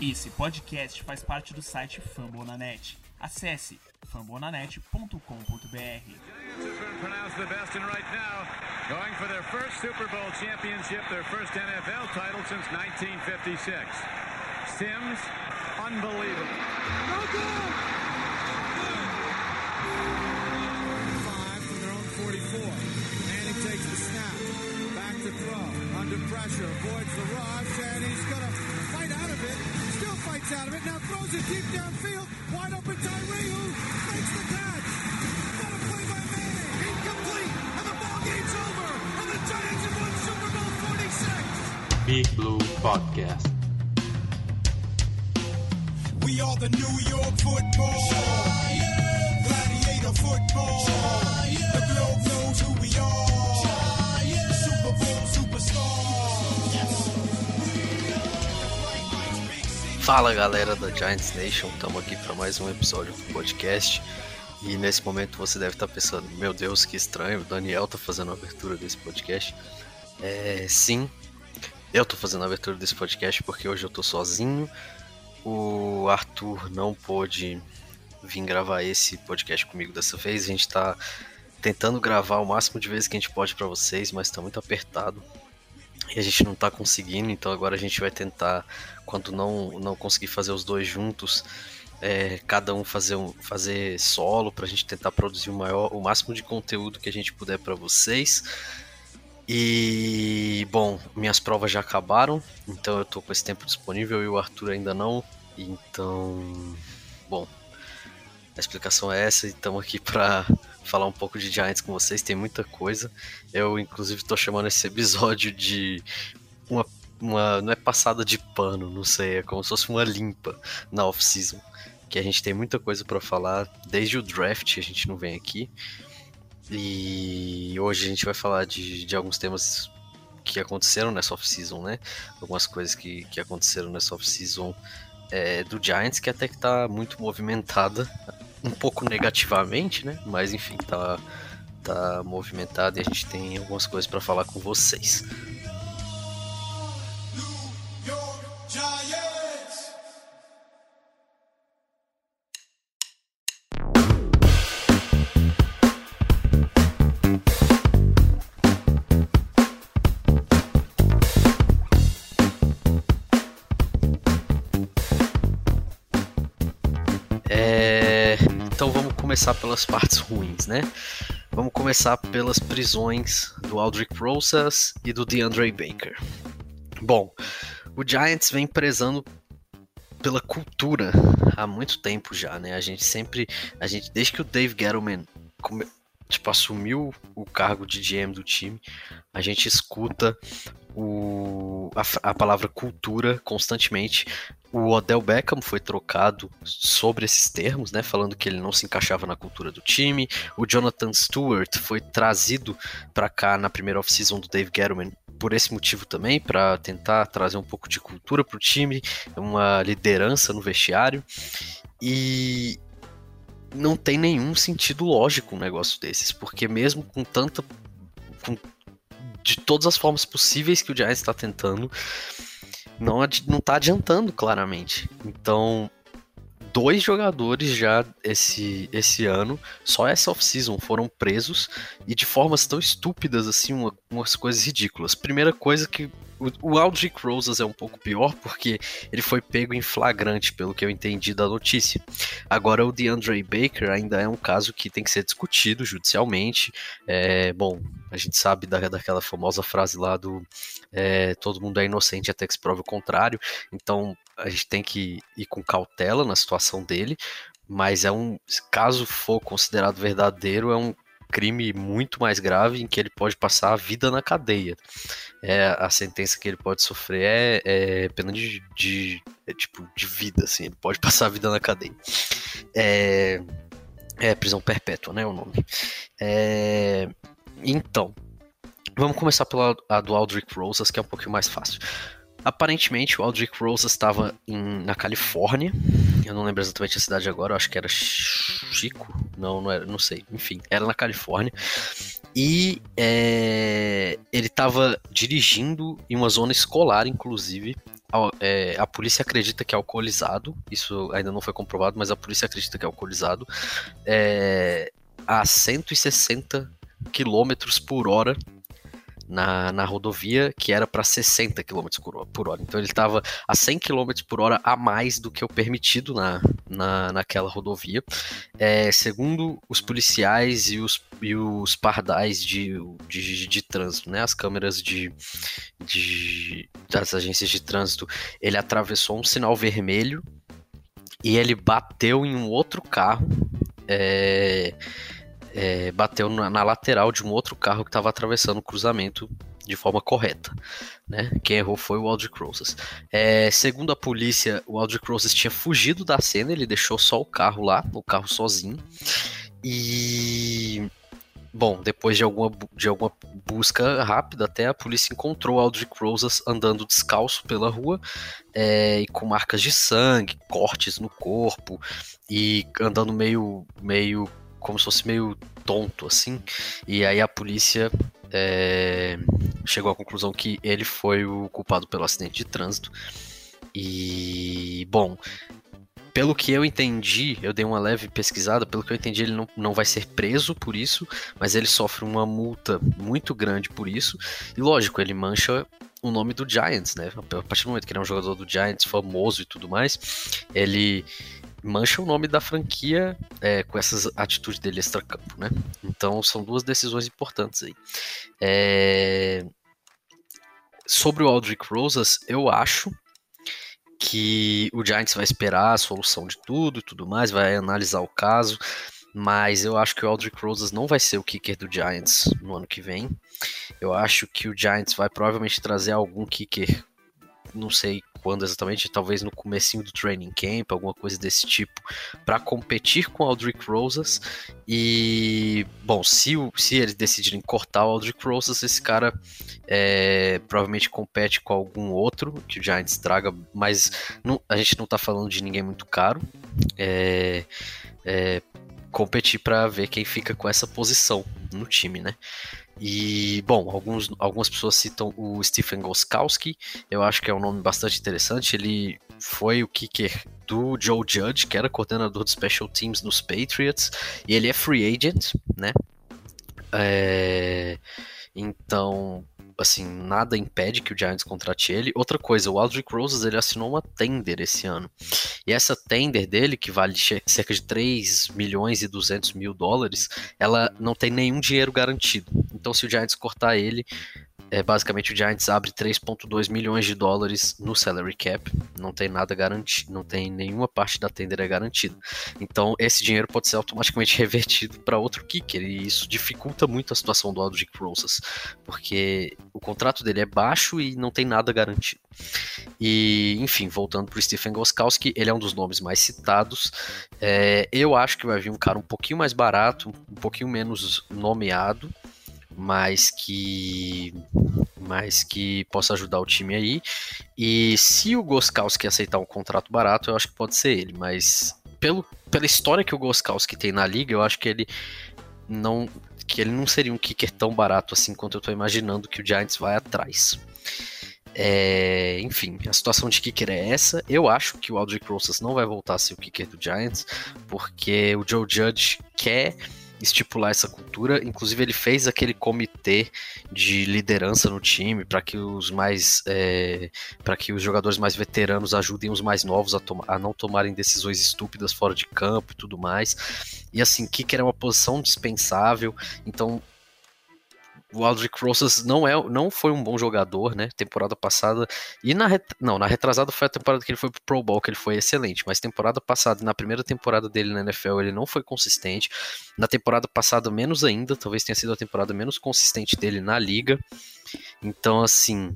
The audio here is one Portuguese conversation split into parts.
Esse podcast faz parte do site Fambonanet. Acesse fambonanet.com.br. pronounced the best and right now going for their first Super Bowl championship, their first NFL title since 1956. Sims, unbelievable. Five from their own 44. Manning takes the snap. Back to throw. Under pressure. Avoids the rush. And he's going to fight out of it. Still fights out of it. Now throws it deep downfield. Wide open Tyree who makes the catch. Got a play by Manning. Incomplete. And the ball game's over. And the Giants have won Super Bowl 46. Big Blue Podcast. We are the New York football. Gladiator football. Fala galera da Giants Nation, estamos aqui para mais um episódio do podcast. E nesse momento você deve estar pensando: Meu Deus, que estranho, o Daniel tá fazendo a abertura desse podcast. É, sim, eu tô fazendo a abertura desse podcast porque hoje eu tô sozinho. O Arthur não pôde vir gravar esse podcast comigo dessa vez. A gente tá tentando gravar o máximo de vezes que a gente pode para vocês, mas tá muito apertado e a gente não tá conseguindo, então agora a gente vai tentar, quando não, não conseguir fazer os dois juntos, é, cada um fazer, um fazer solo pra gente tentar produzir o maior, o máximo de conteúdo que a gente puder para vocês. E bom, minhas provas já acabaram, então eu tô com esse tempo disponível e o Arthur ainda não. Então, bom, a explicação é essa e estamos aqui para falar um pouco de Giants com vocês. Tem muita coisa. Eu, inclusive, tô chamando esse episódio de uma, uma. Não é passada de pano, não sei. É como se fosse uma limpa na off-season. Que a gente tem muita coisa para falar. Desde o draft a gente não vem aqui. E hoje a gente vai falar de, de alguns temas que aconteceram nessa off-season, né? Algumas coisas que, que aconteceram nessa off-season é, do Giants, que até que tá muito movimentada, um pouco negativamente, né? Mas enfim, tá, tá movimentada e a gente tem algumas coisas para falar com vocês. Começar pelas partes ruins, né? Vamos começar pelas prisões do Aldrich Rosas e do DeAndre Baker. Bom, o Giants vem prezando pela cultura há muito tempo já, né? A gente sempre, a gente desde que o Dave Gettleman come- tipo, assumiu o cargo de GM do time, a gente escuta o, a, a palavra cultura constantemente. O Odell Beckham foi trocado sobre esses termos, né? Falando que ele não se encaixava na cultura do time. O Jonathan Stewart foi trazido para cá na primeira off-season do Dave Gettleman por esse motivo também, para tentar trazer um pouco de cultura para o time, uma liderança no vestiário. E não tem nenhum sentido lógico um negócio desses, porque mesmo com tanta. Com, de todas as formas possíveis que o Giants está tentando, não, não tá adiantando claramente. Então, dois jogadores já esse, esse ano, só essa off-season, foram presos e de formas tão estúpidas assim, uma- umas coisas ridículas. Primeira coisa que o, Aldrich Rosas é um pouco pior porque ele foi pego em flagrante, pelo que eu entendi da notícia. Agora, o DeAndre Baker ainda é um caso que tem que ser discutido judicialmente. É, bom, a gente sabe da, daquela famosa frase lá do é, todo mundo é inocente até que se prove o contrário. Então, a gente tem que ir com cautela na situação dele. Mas é um. Caso for considerado verdadeiro, é um crime muito mais grave em que ele pode passar a vida na cadeia. É, a sentença que ele pode sofrer é, é pena de, de é tipo de vida, assim. Ele pode passar a vida na cadeia. É, é prisão perpétua, né? O nome. É, então, vamos começar pela do Aldrich Rosas, que é um pouquinho mais fácil. Aparentemente, o Aldrich Rosas estava em- na Califórnia. Eu não lembro exatamente a cidade agora, eu acho que era Chico. Não, não era, não sei. Enfim, era na Califórnia. E é, ele estava dirigindo em uma zona escolar, inclusive, é, a polícia acredita que é alcoolizado, isso ainda não foi comprovado, mas a polícia acredita que é alcoolizado, é, a 160 km por hora na, na rodovia que era para 60 km por hora. Então ele estava a 100 km por hora a mais do que o permitido na, na, naquela rodovia. É, segundo os policiais e os, e os pardais de, de, de trânsito, né, as câmeras de, de, das agências de trânsito, ele atravessou um sinal vermelho e ele bateu em um outro carro. É, é, bateu na, na, lateral de um outro carro que estava atravessando o cruzamento de forma correta. Né? Quem errou foi o Aldrich Rosas. É, segundo a polícia, o Aldrich Rosas tinha fugido da cena, ele deixou só o carro lá, o carro sozinho. E. Bom, depois de alguma, de alguma busca rápida, até a polícia encontrou Aldrich Rosas andando descalço pela rua é, e com marcas de sangue, cortes no corpo e andando meio, meio como se fosse meio tonto, assim. E aí a polícia é, chegou à conclusão que ele foi o culpado pelo acidente de trânsito. E, bom, pelo que eu entendi, eu dei uma leve pesquisada, pelo que eu entendi, ele não, não vai ser preso por isso, mas ele sofre uma multa muito grande por isso. E lógico, ele mancha o nome do Giants, né? A partir do momento que ele é um jogador do Giants famoso e tudo mais, ele mancha o nome da franquia é, com essas atitudes dele extra-campo, né? Então são duas decisões importantes aí. É... Sobre o Aldrich Rosas, eu acho que o Giants vai esperar a solução de tudo e tudo mais, vai analisar o caso, mas eu acho que o Aldrich Rosas não vai ser o kicker do Giants no ano que vem. Eu acho que o Giants vai provavelmente trazer algum kicker não sei quando exatamente, talvez no comecinho do training camp, alguma coisa desse tipo, para competir com o Aldrich Rosas. E, bom, se, se eles decidirem cortar o Aldrich Rosas, esse cara é, provavelmente compete com algum outro que o Giants traga, mas não, a gente não tá falando de ninguém muito caro. É, é, competir para ver quem fica com essa posição no time, né? E, bom, alguns, algumas pessoas citam o Stephen Goskowski, eu acho que é um nome bastante interessante. Ele foi o kicker do Joe Judge, que era coordenador de Special Teams nos Patriots, e ele é free agent, né? É, então, assim, nada impede que o Giants contrate ele. Outra coisa, o Aldrich Roses ele assinou uma tender esse ano. E essa tender dele, que vale cerca de 3 milhões e 200 mil dólares, ela não tem nenhum dinheiro garantido. Então, se o Giants cortar ele, é, basicamente o Giants abre 3,2 milhões de dólares no salary cap, não tem nada garantido, não tem nenhuma parte da tender é garantida. Então esse dinheiro pode ser automaticamente revertido para outro kicker e isso dificulta muito a situação do Aldrich Rosas, porque o contrato dele é baixo e não tem nada garantido. E enfim, voltando para o Stephen Goskowski, ele é um dos nomes mais citados. É, eu acho que vai vir um cara um pouquinho mais barato, um pouquinho menos nomeado mas que mas que possa ajudar o time aí. E se o Goskowski aceitar um contrato barato, eu acho que pode ser ele, mas pelo, pela história que o Goskowski tem na liga, eu acho que ele não que ele não seria um kicker tão barato assim quanto eu tô imaginando que o Giants vai atrás. É, enfim, a situação de kicker é essa. Eu acho que o Aldrich Rosas não vai voltar a ser o kicker do Giants, porque o Joe Judge quer estipular essa cultura. Inclusive, ele fez aquele comitê de liderança no time para que os mais é, para que os jogadores mais veteranos ajudem os mais novos a, a, não tomarem decisões estúpidas fora de campo e tudo mais. E assim, Kicker é uma posição dispensável. Então, o Aldrich Rosas não é não foi um bom jogador, né? Temporada passada e na não, na retrasada foi a temporada que ele foi pro Pro Bowl, que ele foi excelente, mas temporada passada, na primeira temporada dele na NFL, ele não foi consistente. Na temporada passada menos ainda, talvez tenha sido a temporada menos consistente dele na liga. Então, assim,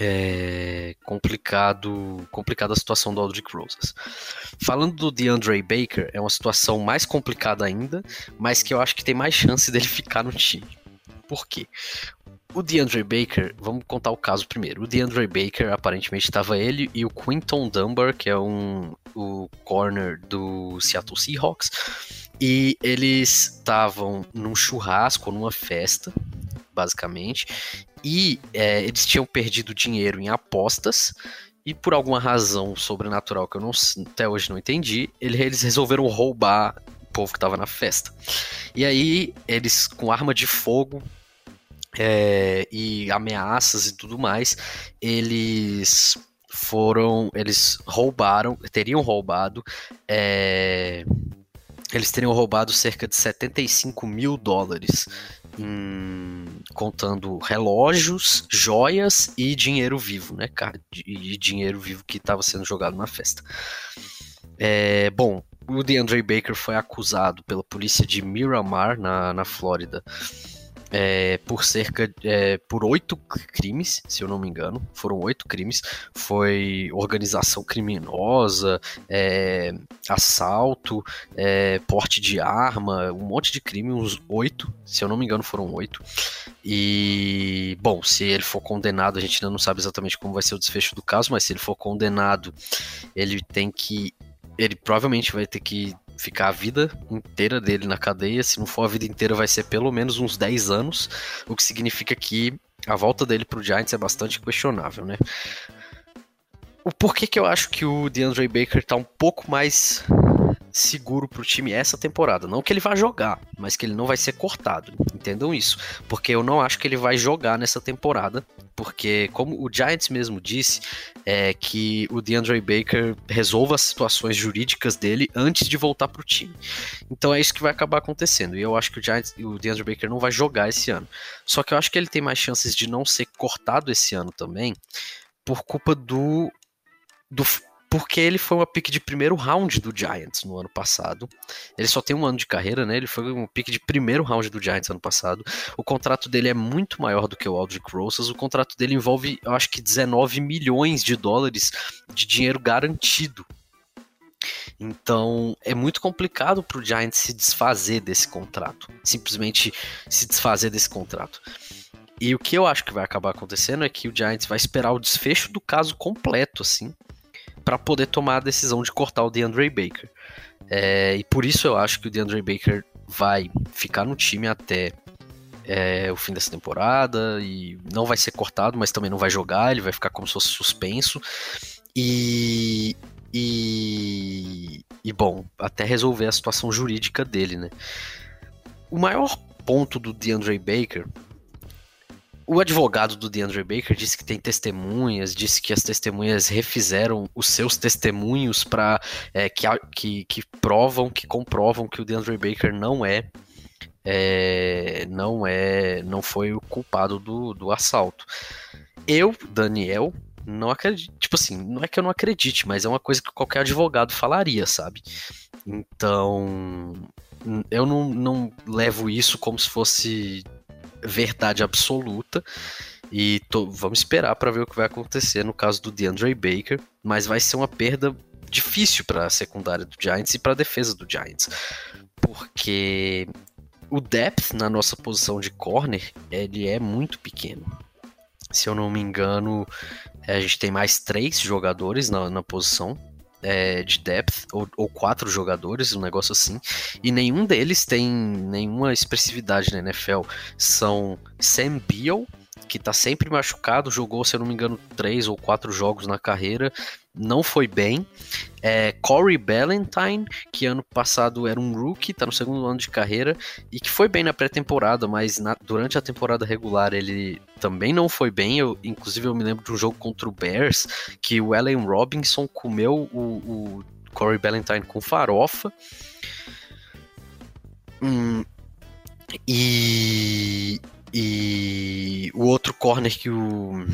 é complicado, complicada a situação do Aldrich Rosas. Falando do DeAndre Baker, é uma situação mais complicada ainda, mas que eu acho que tem mais chance dele ficar no time. Por quê? O DeAndre Baker, vamos contar o caso primeiro. O DeAndre Baker, aparentemente, estava ele e o Quinton Dunbar, que é um o corner do Seattle Seahawks, e eles estavam num churrasco, numa festa, basicamente, e é, eles tinham perdido dinheiro em apostas, E por alguma razão sobrenatural que eu não, até hoje não entendi, eles resolveram roubar o povo que tava na festa. E aí, eles, com arma de fogo é, e ameaças e tudo mais, eles foram. Eles roubaram, teriam roubado. É, eles teriam roubado cerca de 75 mil dólares Hum, contando relógios, joias e dinheiro vivo, né, cara? E dinheiro vivo que estava sendo jogado na festa. É, bom, o DeAndre Baker foi acusado pela polícia de Miramar, na, na Flórida, é, por cerca é, por oito crimes, se eu não me engano, foram oito crimes. Foi organização criminosa, é, assalto, é, porte de arma, um monte de crime, uns oito, se eu não me engano, foram oito. E bom, se ele for condenado, a gente ainda não sabe exatamente como vai ser o desfecho do caso, mas se ele for condenado, ele tem que ele provavelmente vai ter que ficar a vida inteira dele na cadeia. Se não for a vida inteira, vai ser pelo menos uns 10 anos, o que significa que a volta dele pro Giants é bastante questionável, né? O porquê que eu acho que o DeAndre Baker tá um pouco mais seguro pro time essa temporada. Não que ele vá jogar, mas que ele não vai ser cortado. Entendam isso. Porque eu não acho que ele vai jogar nessa temporada. Porque, como o Giants mesmo disse, é que o DeAndre Baker resolva as situações jurídicas dele antes de voltar pro time. Então é isso que vai acabar acontecendo. E eu acho que o Giants, o DeAndre Baker não vai jogar esse ano. Só que eu acho que ele tem mais chances de não ser cortado esse ano também, por culpa do do, porque ele foi uma pick de primeiro round do Giants no ano passado. Ele só tem um ano de carreira, né? Ele foi um pick de primeiro round do Giants ano passado. O contrato dele é muito maior do que o Aldrich Rosas. O contrato dele envolve, eu acho que 19 milhões de dólares de dinheiro garantido. Então é muito complicado para o Giants se desfazer desse contrato, simplesmente se desfazer desse contrato. E o que eu acho que vai acabar acontecendo é que o Giants vai esperar o desfecho do caso completo, assim, para poder tomar a decisão de cortar o DeAndre Baker. É, e por isso eu acho que o DeAndre Baker vai ficar no time até é, o fim dessa temporada e não vai ser cortado, mas também não vai jogar, ele vai ficar como se fosse suspenso. E, e, e bom, até resolver a situação jurídica dele, né? O maior ponto do DeAndre Baker o advogado do DeAndre Baker disse que tem testemunhas, disse que as testemunhas refizeram os seus testemunhos para é, que, que, que provam, que comprovam que o DeAndre Baker não é, é não é, não foi o culpado do, do assalto. Eu, Daniel, não acredito, tipo assim, não é que eu não acredite, mas é uma coisa que qualquer advogado falaria, sabe? Então, eu não, não levo isso como se fosse verdade absoluta. E tô, vamos esperar para ver o que vai acontecer no caso do DeAndre Baker, mas vai ser uma perda difícil para a secundária do Giants e para a defesa do Giants, porque o depth na nossa posição de corner ele é muito pequeno. Se eu não me engano, a gente tem mais três jogadores na, na posição é, de depth, ou, ou, quatro jogadores, um negócio assim, e nenhum deles tem nenhuma expressividade na NFL. São Sam Beal, que tá sempre machucado, jogou, se eu não me engano, três ou quatro jogos na carreira, não foi bem. É, Corey Ballantyne, que ano passado era um rookie, tá no segundo ano de carreira, e que foi bem na pré-temporada, mas na, durante a temporada regular ele também não foi bem. Eu, inclusive, eu me lembro de um jogo contra o Bears, que o Allen Robinson comeu o, o Corey Ballantyne com farofa. Hum, e e o outro corner que o,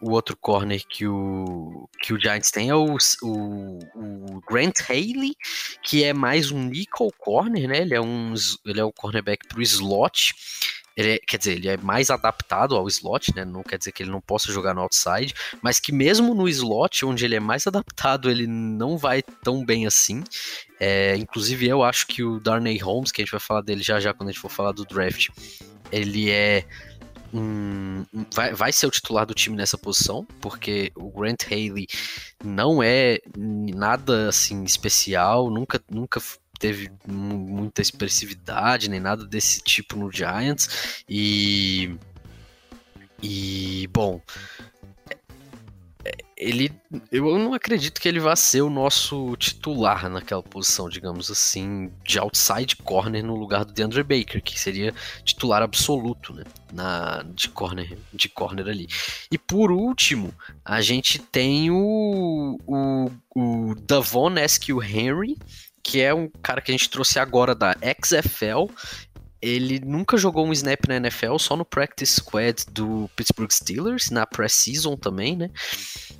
o outro corner que o, que o Giants tem é o, o, o Grant Haley, que é mais um nickel corner, né? Ele é um, ele é um cornerback pro slot. Ele é, quer dizer, ele é mais adaptado ao slot, né? Não quer dizer que ele não possa jogar no outside, mas que mesmo no slot, onde ele é mais adaptado, ele não vai tão bem assim. É, inclusive, eu acho que o Darnay Holmes, que a gente vai falar dele já já quando a gente for falar do draft, ele é um, vai, vai ser o titular do time nessa posição, porque o Grant Haley não é nada assim especial, nunca, nunca teve muita expressividade nem nada desse tipo no Giants e e bom ele, eu não acredito que ele vá ser o nosso titular naquela posição, digamos assim, de outside corner no lugar do DeAndre Baker, que seria titular absoluto, né, na de corner, de corner ali. E por último, a gente tem o o, o Davon Eskew Henry, que é um cara que a gente trouxe agora da XFL ele nunca jogou um snap na NFL, só no practice squad do Pittsburgh Steelers, na pré-season também, né?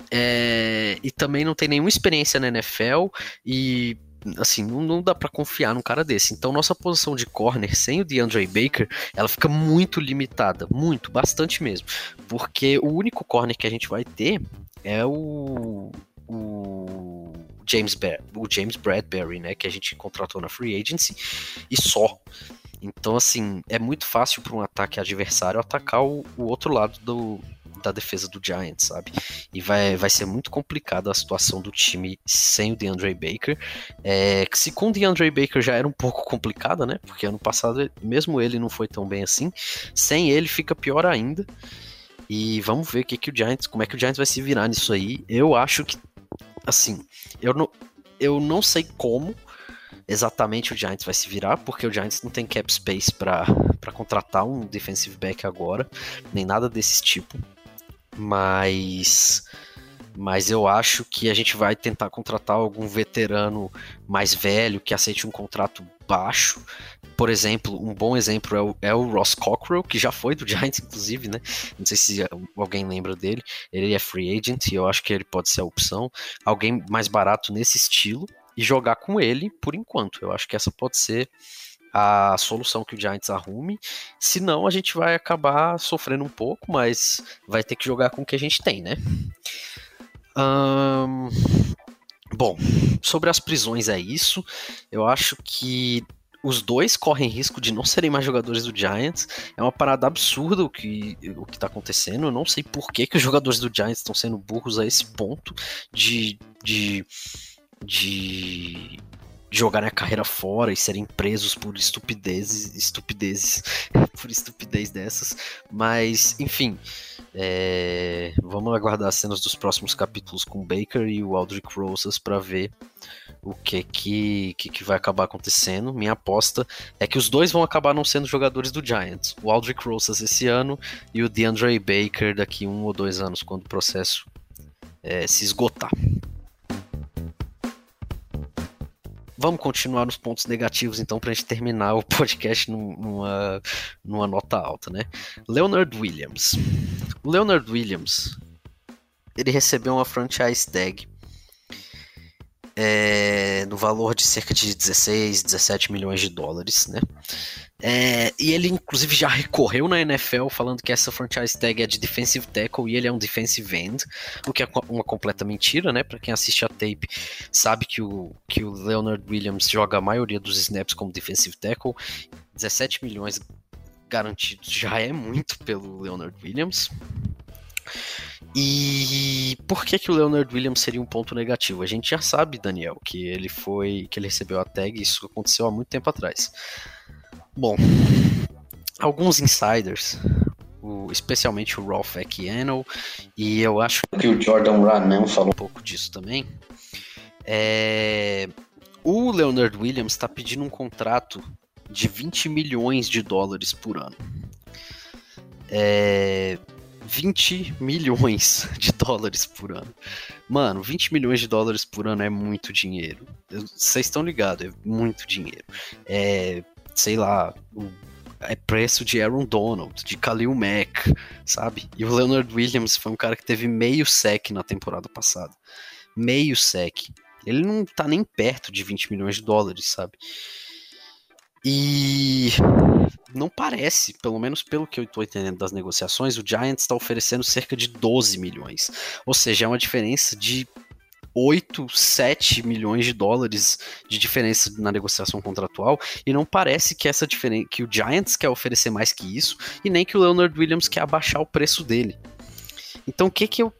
É, e também não tem nenhuma experiência na NFL e assim, não, não dá para confiar num cara desse. Então, nossa posição de corner sem o DeAndre Baker, ela fica muito limitada, muito, bastante mesmo, porque o único corner que a gente vai ter é o o James, o James Bradbury, né, que a gente contratou na free agency e só. Então, assim, é muito fácil para um ataque adversário atacar o, o outro lado do, da defesa do Giants, sabe? E vai, vai ser muito complicada a situação do time sem o DeAndre Baker. É, se com o DeAndre Baker já era um pouco complicada, né? Porque ano passado, mesmo ele não foi tão bem assim. Sem ele fica pior ainda. E vamos ver que, que o Giants, como é que o Giants vai se virar nisso aí. Eu acho que, assim, eu não, eu não sei como exatamente o Giants vai se virar, porque o Giants não tem cap space para contratar um defensive back agora, nem nada desse tipo. Mas mas eu acho que a gente vai tentar contratar algum veterano mais velho que aceite um contrato baixo. Por exemplo, um bom exemplo é o, é o Ross Cockrell, que já foi do Giants, inclusive, né? Não sei se alguém lembra dele. Ele é free agent e eu acho que ele pode ser a opção. Alguém mais barato nesse estilo e jogar com ele por enquanto. Eu acho que essa pode ser a solução que o Giants arrume. Senão a gente vai acabar sofrendo um pouco, mas vai ter que jogar com o que a gente tem, né? Bom, sobre as prisões é isso. Eu acho que os dois correm risco de não serem mais jogadores do Giants. É uma parada absurda o que, o que tá acontecendo. Eu não sei por que, que os jogadores do Giants estão sendo burros a esse ponto de, de de jogarem a carreira fora e serem presos por estupidezes, estupidezes, por estupidez dessas. Mas, enfim, é, vamos aguardar as cenas dos próximos capítulos com Baker e o Aldrich Rosas para ver o que que, que que vai acabar acontecendo. Minha aposta é que os dois vão acabar não sendo jogadores do Giants. O Aldrich Rosas esse ano e o DeAndre Baker daqui um ou dois anos, quando o processo é, se esgotar. Vamos continuar nos pontos negativos, então, para a gente terminar o podcast numa, numa nota alta, né? Leonard Williams. O Leonard Williams, ele recebeu uma franchise tag é, no valor de cerca de 16, 17 milhões de dólares, né? É, e ele, inclusive, já recorreu na NFL falando que essa franchise tag é de defensive tackle e ele é um defensive end, o que é uma completa mentira, né? Para quem assiste a tape, sabe que o, que o Leonard Williams joga a maioria dos snaps como defensive tackle. 17 milhões garantidos já é muito pelo Leonard Williams. E por que, que o Leonard Williams seria um ponto negativo? A gente já sabe, Daniel, que ele foi. que ele recebeu a tag, isso aconteceu há muito tempo atrás. Bom, alguns insiders, o, especialmente o Ralph Ekiano, e eu acho que o Jordan Ranan falou um pouco disso também. É, o Leonard Williams está pedindo um contrato de 20 milhões de dólares por ano. É, 20 milhões de dólares por ano. Mano, 20 milhões de dólares por ano é muito dinheiro. Vocês estão ligados, é muito dinheiro. É, sei lá, o, é preço de Aaron Donald, de Khalil Mack, sabe? E o Leonard Williams foi um cara que teve meio sec na temporada passada. Meio sec. Ele não tá nem perto de 20 milhões de dólares, sabe? E não parece, pelo menos pelo que eu estou entendendo das negociações, o Giants está oferecendo cerca de 12 milhões. Ou seja, é uma diferença de 8, 7 milhões de dólares de diferença na negociação contratual e não parece que essa diferença que o Giants quer oferecer mais que isso e nem que o Leonard Williams quer abaixar o preço dele. Então o que que eu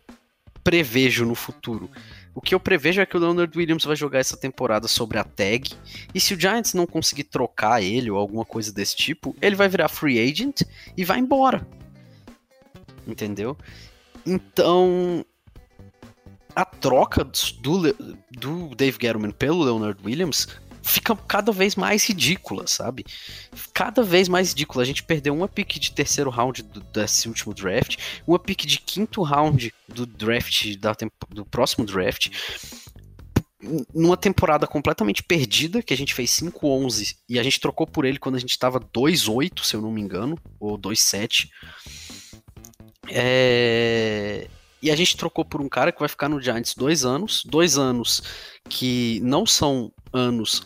prevejo no futuro? O que eu prevejo é que o Leonard Williams vai jogar essa temporada sobre a tag. E se o Giants não conseguir trocar ele ou alguma coisa desse tipo, ele vai virar free agent e vai embora. Entendeu? Então, a troca do, do Dave Gettleman pelo Leonard Williams fica cada vez mais ridícula, sabe? Cada vez mais ridícula. A gente perdeu uma pick de terceiro round do, desse último draft, uma pick de quinto round do draft da, do próximo draft. Numa temporada completamente perdida, que a gente fez 5-11 e a gente trocou por ele quando a gente estava 2-8, se eu não me engano, ou 2-7. É... E a gente trocou por um cara que vai ficar no Giants dois anos. Dois anos que não são anos,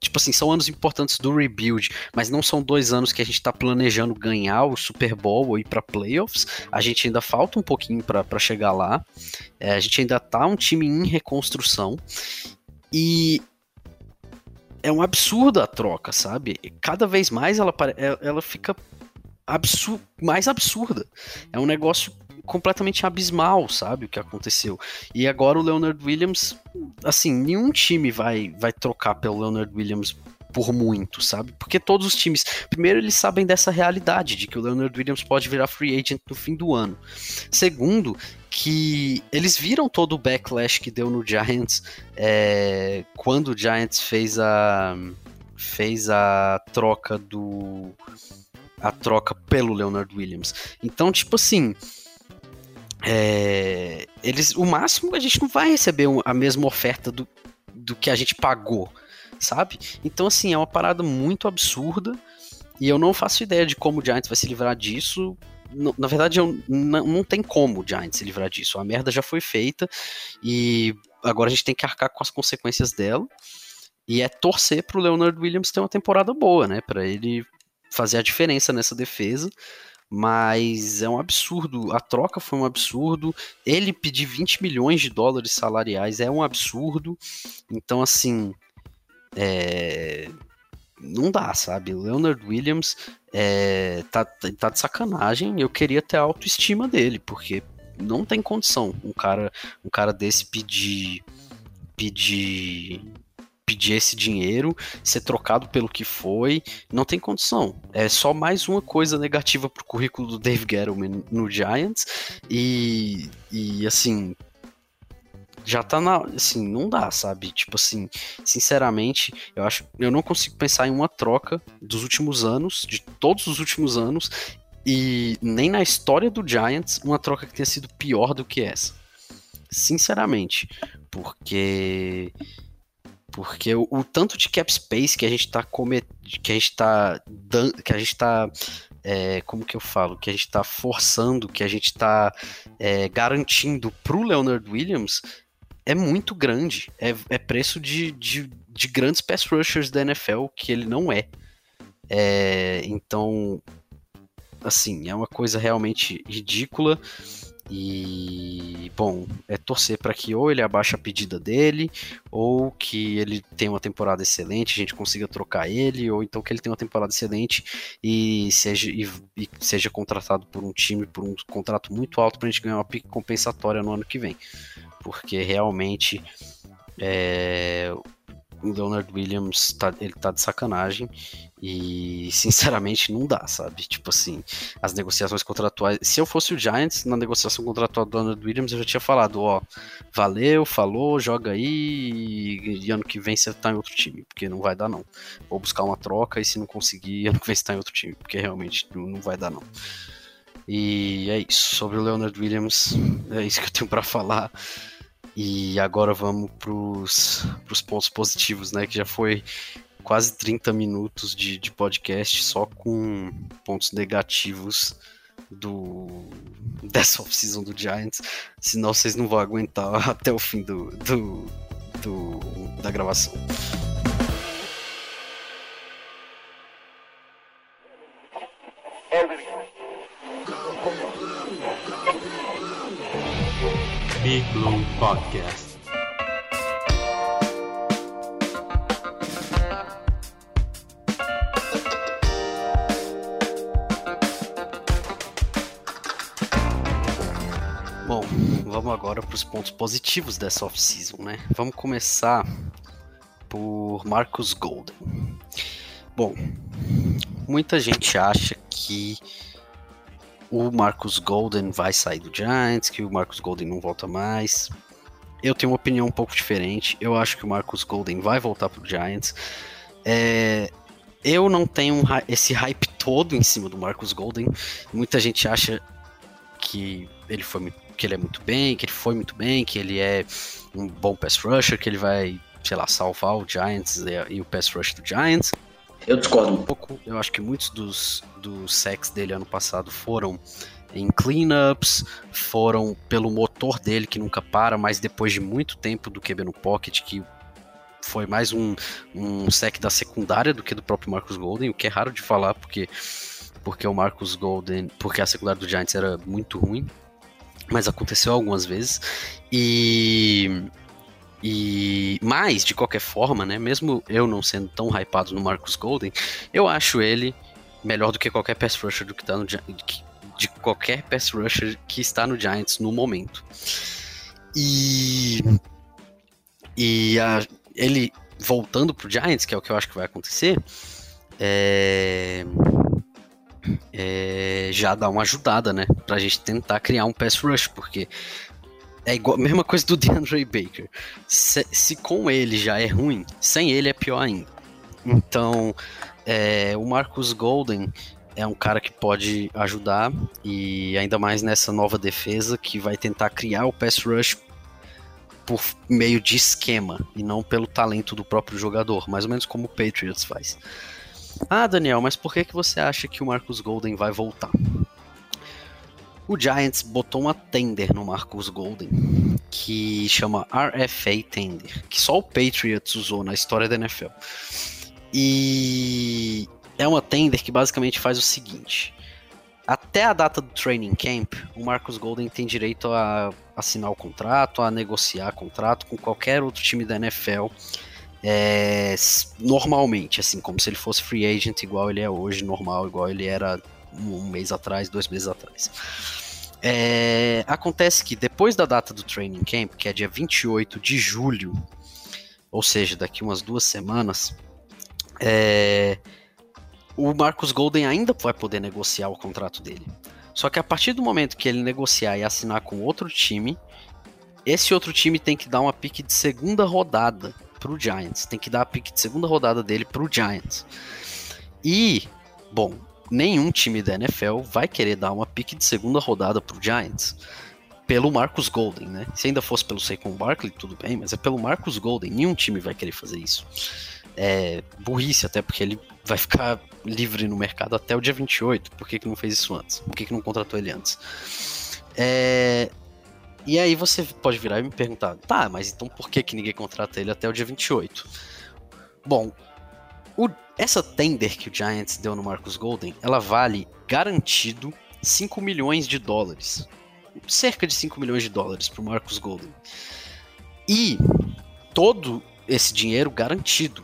tipo assim, são anos importantes do rebuild, mas não são dois anos que a gente está planejando ganhar o Super Bowl ou ir para playoffs. A gente ainda falta um pouquinho para chegar lá. É, a gente ainda tá um time em reconstrução e é um absurdo a troca, sabe? Cada vez mais ela, é, ela fica absur mais absurda. É um negócio completamente abismal, sabe, o que aconteceu. E agora o Leonard Williams, assim, nenhum time vai, vai trocar pelo Leonard Williams por muito, sabe? Porque todos os times, primeiro, eles sabem dessa realidade, de que o Leonard Williams pode virar free agent no fim do ano. Segundo, que eles viram todo o backlash que deu no Giants é, quando o Giants fez a fez a troca do a troca pelo Leonard Williams. Então, tipo assim, é, eles, o máximo a gente não vai receber a mesma oferta do, do que a gente pagou, sabe? Então, assim, é uma parada muito absurda e eu não faço ideia de como o Giants vai se livrar disso. Na verdade, eu, não, não tem como o Giants se livrar disso. A merda já foi feita e agora a gente tem que arcar com as consequências dela. E é torcer pro Leonard Williams ter uma temporada boa, né? Para ele fazer a diferença nessa defesa mas é um absurdo. A troca foi um absurdo. Ele pedir 20 milhões de dólares salariais é um absurdo. Então, assim, é... não dá, sabe? Leonard Williams é... tá, tá de sacanagem. Eu queria ter a autoestima dele, porque não tem condição um cara, um cara desse pedir pedir pedir esse dinheiro, ser trocado pelo que foi, não tem condição. É só mais uma coisa negativa pro currículo do Dave Gettleman no Giants e, e assim, já tá na. Assim, não dá, sabe? Tipo assim, sinceramente, eu acho. Eu não consigo pensar em uma troca dos últimos anos, de todos os últimos anos, e nem na história do Giants, uma troca que tenha sido pior do que essa. Sinceramente. Porque porque o, o, tanto de cap space que a gente tá comet... que a gente tá dando, que a gente tá é, como que eu falo, que a gente tá forçando, que a gente tá é, garantindo pro Leonard Williams é muito grande. É, é preço de, de, de, grandes pass rushers da NFL que ele não é. é. Então, assim, é uma coisa realmente ridícula. E, bom, é torcer para que ou ele abaixe a pedida dele, ou que ele tenha uma temporada excelente, a gente consiga trocar ele, ou então que ele tenha uma temporada excelente e seja, e, e seja contratado por um time por um contrato muito alto para a gente ganhar uma pique compensatória no ano que vem. Porque realmente é, Leonard Williams tá, ele tá de sacanagem e sinceramente não dá, sabe? Tipo assim, as negociações contratuais. Se eu fosse o Giants na negociação contratual do Leonard Williams, eu já tinha falado, ó, valeu, falou, joga aí e, ano que vem você tá em outro time, porque não vai dar não. Vou buscar uma troca e se não conseguir, ano que vem você tá em outro time, porque realmente não vai dar não. E é isso. Sobre o Leonard Williams, é isso que eu tenho para falar. E agora vamos pros, pros pontos positivos, né? Que já foi quase 30 minutos de, de podcast só com pontos negativos do dessa off-season do Giants. Senão vocês não vão aguentar até o fim do, do, do da gravação. Big Blue Podcast. Bom, vamos agora para os pontos positivos dessa off-season, né? Vamos começar por Marcus Golden. Bom, muita gente acha que o Marcus Golden vai sair do Giants, que o Marcus Golden não volta mais. eu tenho uma opinião um pouco diferente. Eu acho que o Marcus Golden vai voltar pro Giants. É, eu não tenho esse hype todo em cima do Marcus Golden. Muita gente acha que ele foi que ele é muito bem, que ele foi muito bem, que ele é um bom pass rusher, que ele vai, sei lá, salvar o Giants e o pass rush do Giants. Eu discordo um pouco. Eu acho que muitos dos, dos sacks dele ano passado foram em cleanups, foram pelo motor dele que nunca para, mas depois de muito tempo do QB no pocket, que foi mais um, um sec da secundária do que do próprio Marcus Golden, o que é raro de falar, porque, porque o Marcus Golden, porque a secundária do Giants era muito ruim, mas aconteceu algumas vezes. E e mais de qualquer forma, né, mesmo eu não sendo tão hypado no Marcus Golden, eu acho ele melhor do que qualquer pass rusher do que tá no de qualquer pass rusher que está no Giants no momento. E e a, ele voltando pro Giants, que é o que eu acho que vai acontecer, é, é, já dá uma ajudada, né? Pra gente tentar criar um pass rush, porque é igual, mesma coisa do DeAndre Baker. Se, se, com ele já é ruim, sem ele é pior ainda. Então, é, o Marcus Golden é um cara que pode ajudar e ainda mais nessa nova defesa que vai tentar criar o pass rush por meio de esquema e não pelo talento do próprio jogador, mais ou menos como o Patriots faz. Ah, Daniel, mas por que, que você acha que o Marcus Golden vai voltar? O Giants botou uma tender no Marcus Golden que chama RFA Tender, que só o Patriots usou na história da NFL. E é uma tender que basicamente faz o seguinte: até a data do training camp, o Marcus Golden tem direito a assinar o contrato, a negociar contrato com qualquer outro time da NFL. É, normalmente, assim, como se ele fosse free agent igual ele é hoje, normal, igual ele era um mês atrás, dois meses atrás. É, acontece que depois da data do training camp, que é dia 28 de julho, ou seja, daqui umas duas semanas, é, o Marcus Golden ainda vai poder negociar o contrato dele. Só que a partir do momento que ele negociar e assinar com outro time, esse outro time tem que dar uma pique de segunda rodada pro Giants. Tem que dar a pique de segunda rodada dele pro Giants. E, bom, nenhum time da NFL vai querer dar uma pique de segunda rodada pro Giants pelo Marcus Golden, né? Se ainda fosse pelo Saquon Barkley, tudo bem, mas é pelo Marcus Golden. Nenhum time vai querer fazer isso. É burrice, até porque ele vai ficar livre no mercado até o dia 28. Por que, que não fez isso antes? Por que, que não contratou ele antes? É... E aí você pode virar e me perguntar, tá, mas então por que, que ninguém contrata ele até o dia 28? Bom, o... essa tender que o Giants deu no Marcus Golden, ela vale garantido 5 milhões de dólares. Cerca de 5 milhões de dólares para o Marcus Golden. E todo esse dinheiro garantido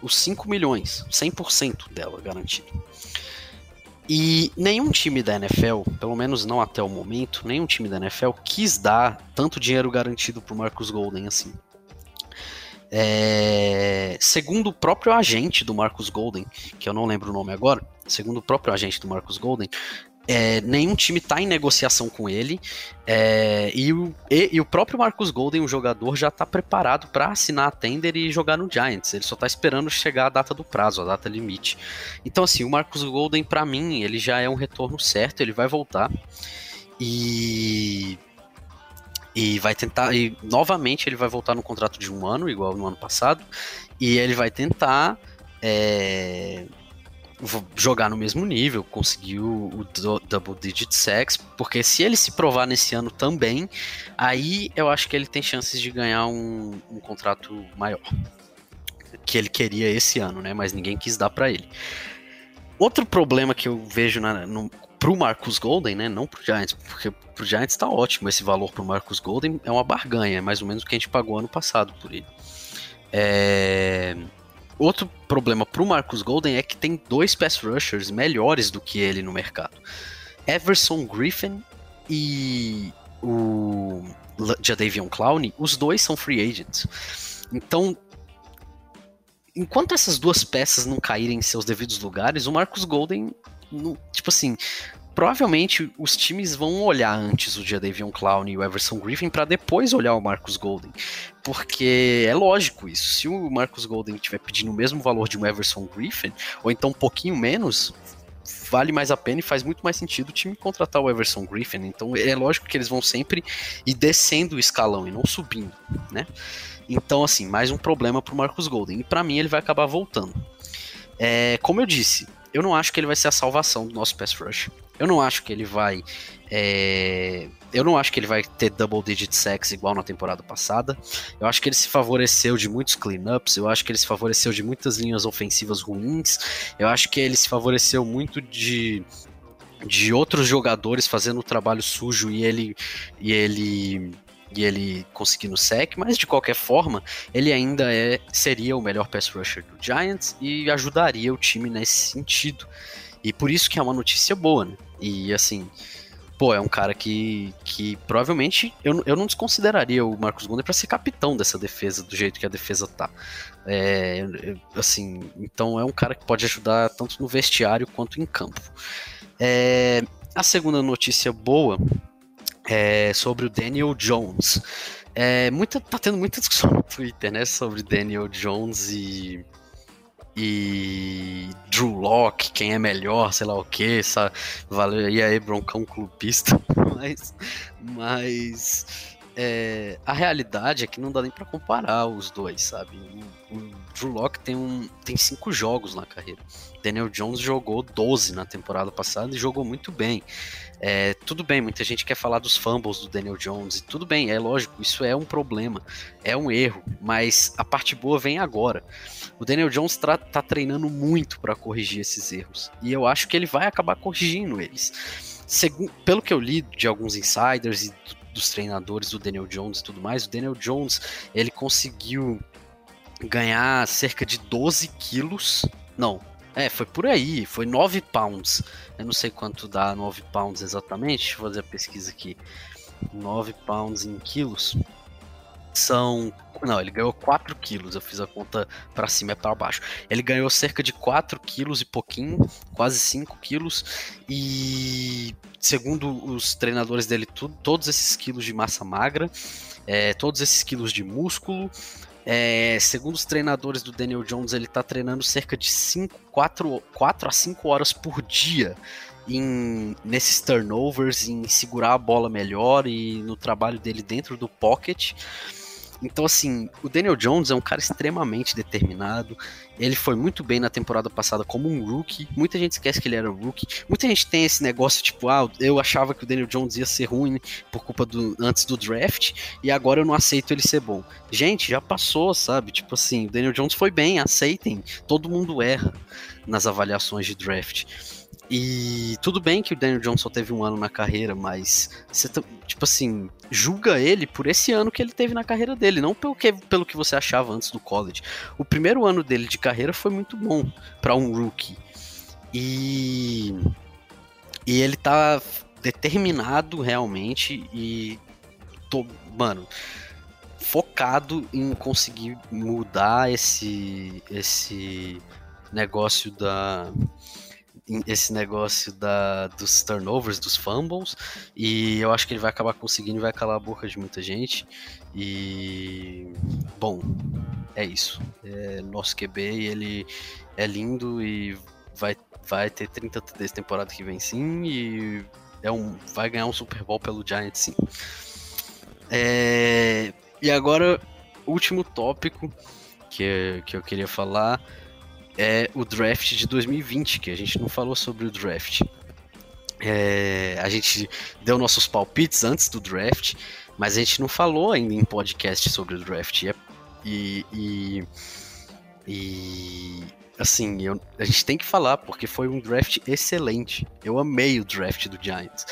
os 5 milhões, 100% dela garantido. E nenhum time da NFL, pelo menos não até o momento, nenhum time da NFL quis dar tanto dinheiro garantido pro Marcus Golden assim. É... Segundo o próprio agente do Marcus Golden, que eu não lembro o nome agora, segundo o próprio agente do Marcus Golden, é, nenhum time está em negociação com ele é, e, o, e, e, o próprio Marcus Golden, o jogador, já está preparado para assinar a tender e jogar no Giants. Ele só está esperando chegar a data do prazo, a data limite. Então, assim, o Marcus Golden, para mim, ele já é um retorno certo, ele vai voltar e e vai tentar e novamente ele vai voltar no contrato de um ano, igual no ano passado, e ele vai tentar é, jogar no mesmo nível, conseguir o, double digit sacks, porque se ele se provar nesse ano também, aí eu acho que ele tem chances de ganhar um, um contrato maior. Que ele queria esse ano, né? Mas ninguém quis dar para ele. Outro problema que eu vejo na, no, pro Marcus Golden, né? Não pro Giants, porque pro Giants tá ótimo esse valor pro Marcus Golden, é uma barganha, é mais ou menos o que a gente pagou ano passado por ele. É Outro problema pro Marcus Golden é que tem dois pass rushers melhores do que ele no mercado. Everson Griffin e o Jadavion Clowney, os dois são free agents. Então, enquanto essas duas peças não caírem em seus devidos lugares, o Marcus Golden, não, tipo assim, provavelmente os times vão olhar antes o Jadavion Clown e o Everson Griffin para depois olhar o Marcus Golden. Porque é lógico isso. Se o Marcus Golden estiver pedindo o mesmo valor de um Everson Griffin, ou então um pouquinho menos, vale mais a pena e faz muito mais sentido o time contratar o Everson Griffin. Então é lógico que eles vão sempre ir descendo o escalão e não subindo, né? Então, assim, mais um problema pro Marcus Golden. E para mim ele vai acabar voltando. É, como eu disse, eu não acho que ele vai ser a salvação do nosso pass rush. Eu não acho que ele vai. É... Eu não acho que ele vai ter double digit sacks igual na temporada passada. Eu acho que ele se favoreceu de muitos cleanups. Eu acho que ele se favoreceu de muitas linhas ofensivas ruins. Eu acho que ele se favoreceu muito de de outros jogadores fazendo o trabalho sujo e ele e ele e ele conseguindo sec, mas de qualquer forma, ele ainda é seria o melhor pass rusher do Giants e ajudaria o time nesse sentido. E por isso que é uma notícia boa, né? E assim, pô, é um cara que, que provavelmente eu, eu não desconsideraria o Marcos Golden para ser capitão dessa defesa, do jeito que a defesa tá. É, assim, então é um cara que pode ajudar tanto no vestiário quanto em campo. É, a segunda notícia boa é sobre o Daniel Jones. É, muita, tá tendo muita discussão no Twitter, né, sobre Daniel Jones e e Drew Locke, quem é melhor, sei lá o que, valeu, e aí broncão clubista, mas, mas é, a realidade é que não dá nem para comparar os dois, sabe? O, o Drew Locke tem, um, tem cinco jogos na carreira. Daniel Jones jogou 12 na temporada passada e jogou muito bem. É, tudo bem, muita gente quer falar dos fumbles do Daniel Jones, e tudo bem, é lógico, isso é um problema, é um erro, mas a parte boa vem agora. O Daniel Jones tá, tá treinando muito para corrigir esses erros, e eu acho que ele vai acabar corrigindo eles. Segundo, pelo que eu li de alguns insiders e dos treinadores do Daniel Jones e tudo mais, o Daniel Jones ele conseguiu ganhar cerca de 12 quilos, não, é, foi por aí, foi 9 pounds. Eu não sei quanto dá 9 pounds exatamente, deixa eu fazer a pesquisa aqui. 9 pounds em quilos são. Não, ele ganhou 4 quilos, eu fiz a conta para cima e para baixo. Ele ganhou cerca de 4 quilos e pouquinho, quase 5 quilos, e segundo os treinadores dele, tudo, todos esses quilos de massa magra, é, todos esses quilos de músculo, é, segundo os treinadores do Daniel Jones, ele está treinando cerca de 5, 4, 4 a 5 horas por dia em, nesses turnovers, em segurar a bola melhor e no trabalho dele dentro do pocket. Então, assim, o Daniel Jones é um cara extremamente determinado. Ele foi muito bem na temporada passada como um rookie. Muita gente esquece que ele era rookie. Muita gente tem esse negócio, tipo, ah, eu achava que o Daniel Jones ia ser ruim por culpa do antes do draft, e agora eu não aceito ele ser bom. Gente, já passou, sabe? Tipo assim, o Daniel Jones foi bem, aceitem. Todo mundo erra nas avaliações de draft. E tudo bem que o Daniel Jones só teve um ano na carreira, mas você, tipo assim, julga ele por esse ano que ele teve na carreira dele, não pelo que, pelo que você achava antes do college. O primeiro ano dele de carreira foi muito bom para um rookie. E e ele tá determinado realmente e tô, mano, focado em conseguir mudar esse esse negócio da esse negócio da, dos turnovers, dos fumbles, e eu acho que ele vai acabar conseguindo e vai calar a boca de muita gente. E bom, é isso. É, nosso QB, ele é lindo e vai, vai ter 30 TDs temporada que vem sim, e é um, vai ganhar um Super Bowl pelo Giants sim. É, e agora, último tópico que, que eu queria falar é o draft de 2020, que a gente não falou sobre o draft. É, a gente deu nossos palpites antes do draft, mas a gente não falou ainda em podcast sobre o draft. E, e, e assim, eu, a gente tem que falar, porque foi um draft excelente. Eu amei o draft do Giants.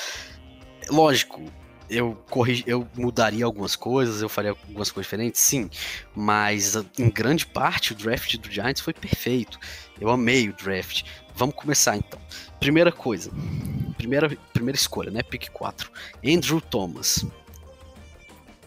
Lógico, eu corrigi, eu mudaria algumas coisas, eu faria algumas coisas diferentes, sim. Mas em grande parte o draft do Giants foi perfeito. Eu amei o draft. Vamos começar então. Primeira coisa, primeira, primeira escolha, né? Pick 4. Andrew Thomas.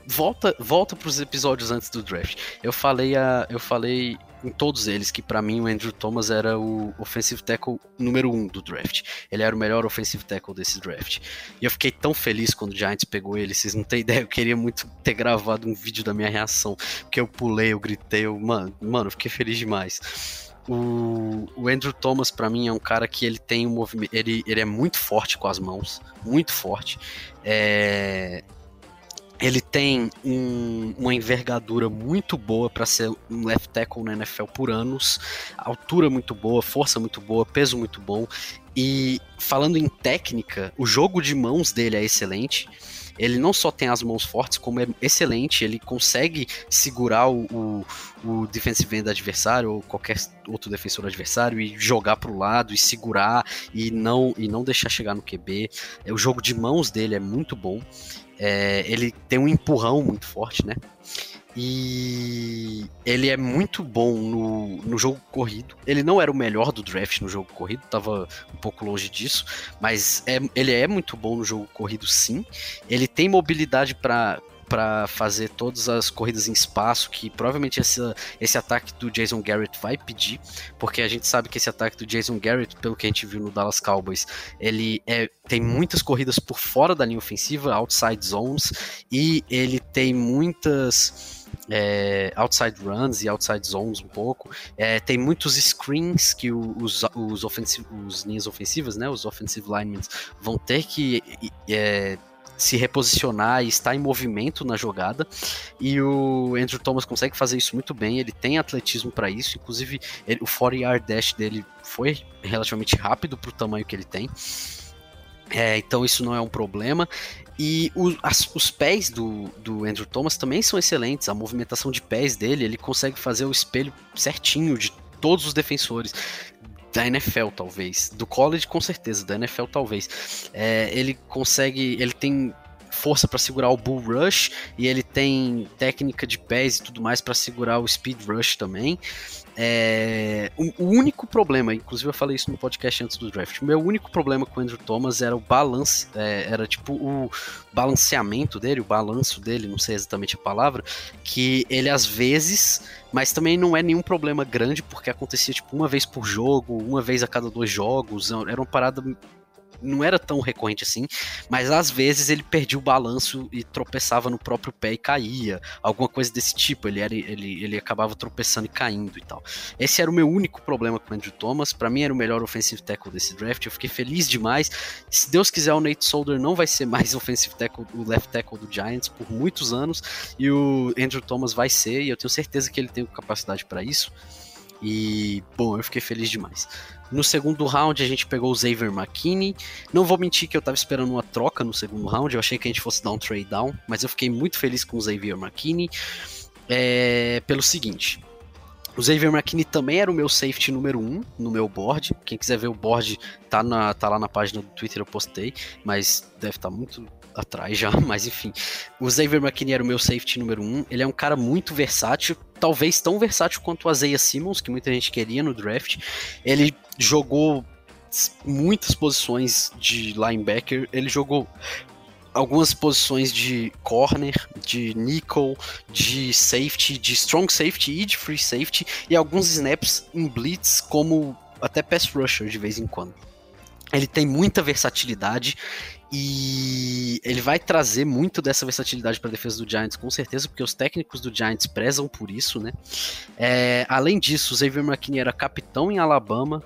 volta volta para os episódios antes do draft. Eu falei a, eu falei em todos eles que para mim o Andrew Thomas era o offensive tackle número um do draft. Ele era o melhor offensive tackle desse draft. E eu fiquei tão feliz quando o Giants pegou ele, vocês não têm ideia. Eu queria muito ter gravado um vídeo da minha reação, porque eu pulei, eu gritei, eu, mano, mano, eu fiquei feliz demais. O, o Andrew Thomas, para mim, é um cara que ele tem um movimento. Ele, ele é muito forte com as mãos, muito forte. É, ele tem um, uma envergadura muito boa para ser um left tackle na NFL por anos, altura muito boa, força muito boa, peso muito bom. E falando em técnica, o jogo de mãos dele é excelente. Ele não só tem as mãos fortes, como é excelente. Ele consegue segurar o, o, o defensive end adversário ou qualquer outro defensor adversário e jogar para o lado e segurar e não, e não deixar chegar no QB. É, o jogo de mãos dele é muito bom. É, ele tem um empurrão muito forte, né? E ele é muito bom no, no jogo corrido. Ele não era o melhor do draft no jogo corrido, tava um pouco longe disso, mas é, ele é muito bom no jogo corrido, sim. Ele tem mobilidade para para fazer todas as corridas em espaço, que provavelmente esse, esse ataque do Jason Garrett vai pedir, porque a gente sabe que esse ataque do Jason Garrett, pelo que a gente viu no Dallas Cowboys, ele é, tem muitas corridas por fora da linha ofensiva, outside zones, e ele tem muitas. É, outside runs e outside zones um pouco. É, tem muitos screens que os, os, os linhas ofensivas, né, os offensive linemen vão ter que é, se reposicionar e estar em movimento na jogada. E o Andrew Thomas consegue fazer isso muito bem, ele tem atletismo para isso, inclusive ele, o 40 yard dash dele foi relativamente rápido para o tamanho que ele tem. É, então isso não é um problema. E o, as, os pés do, do Andrew Thomas também são excelentes. A movimentação de pés dele, ele consegue fazer o espelho certinho de todos os defensores da NFL, talvez. Do college, com certeza. Da NFL, talvez. É, ele consegue. Ele tem força para segurar o bull rush e ele tem técnica de pés e tudo mais para segurar o speed rush também. É, o, o, único problema, inclusive eu falei isso no podcast antes do draft, meu único problema com o Andrew Thomas era o balance, é, era tipo o balanceamento dele, o balanço dele, não sei exatamente a palavra, que ele às vezes, mas também não é nenhum problema grande, porque acontecia tipo uma vez por jogo, uma vez a cada dois jogos, era uma parada não era tão recorrente assim, mas às vezes ele perdia o balanço e tropeçava no próprio pé e caía, alguma coisa desse tipo, ele, era, ele, ele acabava tropeçando e caindo e tal. Esse era o meu único problema com o Andrew Thomas, para mim era o melhor offensive tackle desse draft, eu fiquei feliz demais. Se Deus quiser, o Nate Solder não vai ser mais offensive tackle, o left tackle do Giants por muitos anos, e o Andrew Thomas vai ser, e eu tenho certeza que ele tem capacidade para isso. E, bom, eu fiquei feliz demais. No segundo round a gente pegou o Xavier McKinney. Não vou mentir que eu tava esperando uma troca no segundo round, eu achei que a gente fosse dar um trade down, mas eu fiquei muito feliz com o Xavier McKinney. É, pelo seguinte, o Xavier McKinney também era o meu safety número 1 um no meu board. Quem quiser ver o board, tá, na, tá lá na página do Twitter, eu postei, mas deve estar tá muito atrás já, mas enfim. O Xavier McKinney era o meu safety número 1. Um. Ele é um cara muito versátil, talvez tão versátil quanto o Isaiah Simmons, que muita gente queria no draft. Ele jogou muitas posições de linebacker, ele jogou algumas posições de corner, de nickel, de safety, de strong safety e de free safety, e alguns snaps em blitz como até pass rusher de vez em quando. Ele tem muita versatilidade e ele vai trazer muito dessa versatilidade para a defesa do Giants, com certeza, porque os técnicos do Giants prezam por isso, né? É, além disso, o Xavier McKinney era capitão em Alabama.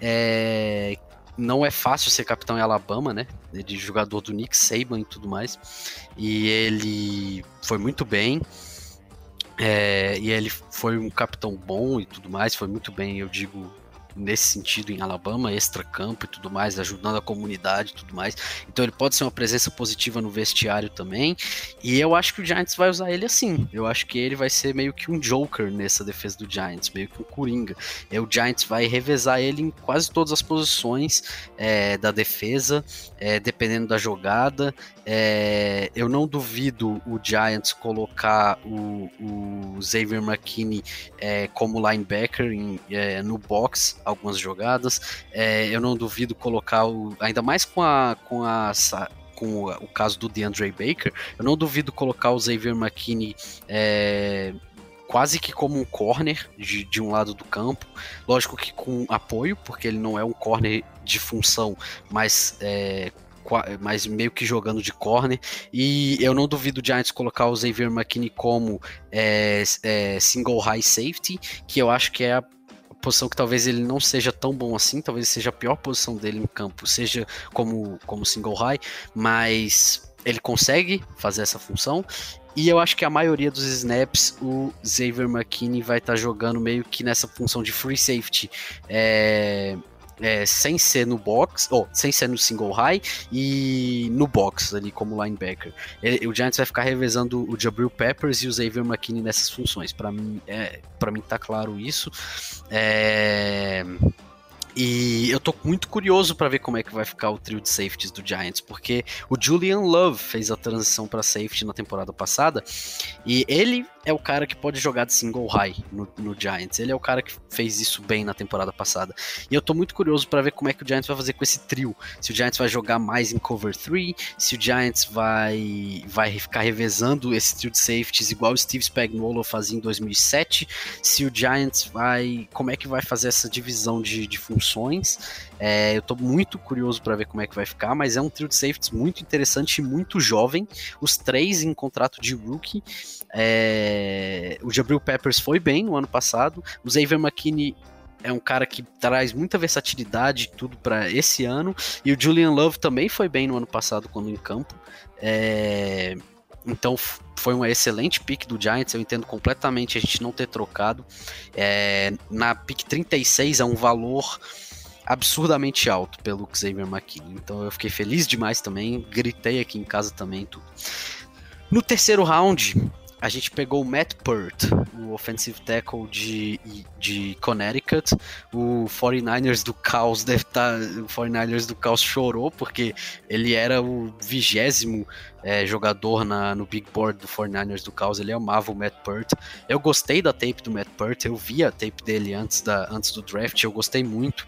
É, não é fácil ser capitão em Alabama, né? De jogador do Nick Saban e tudo mais. E ele foi muito bem. É, e ele foi um capitão bom e tudo mais, foi muito bem, eu digo, nesse sentido em Alabama, extra-campo e tudo mais, ajudando a comunidade e tudo mais. Então ele pode ser uma presença positiva no vestiário também. E eu acho que o Giants vai usar ele assim. Eu acho que ele vai ser meio que um Joker nessa defesa do Giants, meio que um Coringa. E o Giants vai revezar ele em quase todas as posições é, da defesa, é, dependendo da jogada. É, eu não duvido o Giants colocar o, o Xavier McKinney é, como linebacker em, é, no box algumas jogadas. É, eu não duvido colocar o. Ainda mais com a, com a com o, caso do DeAndre Baker, eu não duvido colocar o Xavier McKinney é, quase que como um corner de, de um lado do campo. Lógico que com apoio, porque ele não é um corner de função, mas é, mas meio que jogando de corner. E eu não duvido o Giants colocar o Xavier McKinney como é, é, single high safety, que eu acho que é a posição que talvez ele não seja tão bom assim, talvez seja a pior posição dele em campo, seja como, como single high, mas ele consegue fazer essa função. E eu acho que a maioria dos snaps o Xavier McKinney vai estar tá jogando meio que nessa função de free safety. É, é, sem ser no box, ou sem ser no single high e no box ali como linebacker. Ele, o Giants vai ficar revezando o Jabril Peppers e o Xavier McKinney nessas funções. Para mim, é, para mim tá claro isso. É... E eu tô muito curioso para ver como é que vai ficar o trio de safeties do Giants, porque o Julian Love fez a transição para safety na temporada passada e ele é o cara que pode jogar de single high no, no, Giants. Ele é o cara que fez isso bem na temporada passada. E eu tô muito curioso para ver como é que o Giants vai fazer com esse trio. Se o Giants vai jogar mais em cover 3, se o Giants vai vai ficar revezando esse trio de safeties igual o Steve Spagnuolo fazia em 2007, se o Giants vai como é que vai fazer essa divisão de, de funções. É, eu tô muito curioso para ver como é que vai ficar, mas é um trio de safeties muito interessante e muito jovem. Os três em contrato de rookie. É, o Jabril Peppers foi bem no ano passado. O Xavier McKinney é um cara que traz muita versatilidade tudo para esse ano. E o Julian Love também foi bem no ano passado quando em campo. É, então foi uma excelente pick do Giants. Eu entendo completamente a gente não ter trocado. É, na pick 36 é um valor absurdamente alto pelo Xavier McKinney. Então eu fiquei feliz demais também. Gritei aqui em casa também tudo. No terceiro round, a gente pegou o Matt Pert, o offensive tackle de, de Connecticut. O 49ers do caos deve estar. Tá, o 49ers do caos chorou, porque ele era o vigésimo é, jogador na, no big board do 49ers do caos. Ele amava o Matt Pert. Eu gostei da tape do Matt Pert, eu vi a tape dele antes, da, antes do draft, eu gostei muito.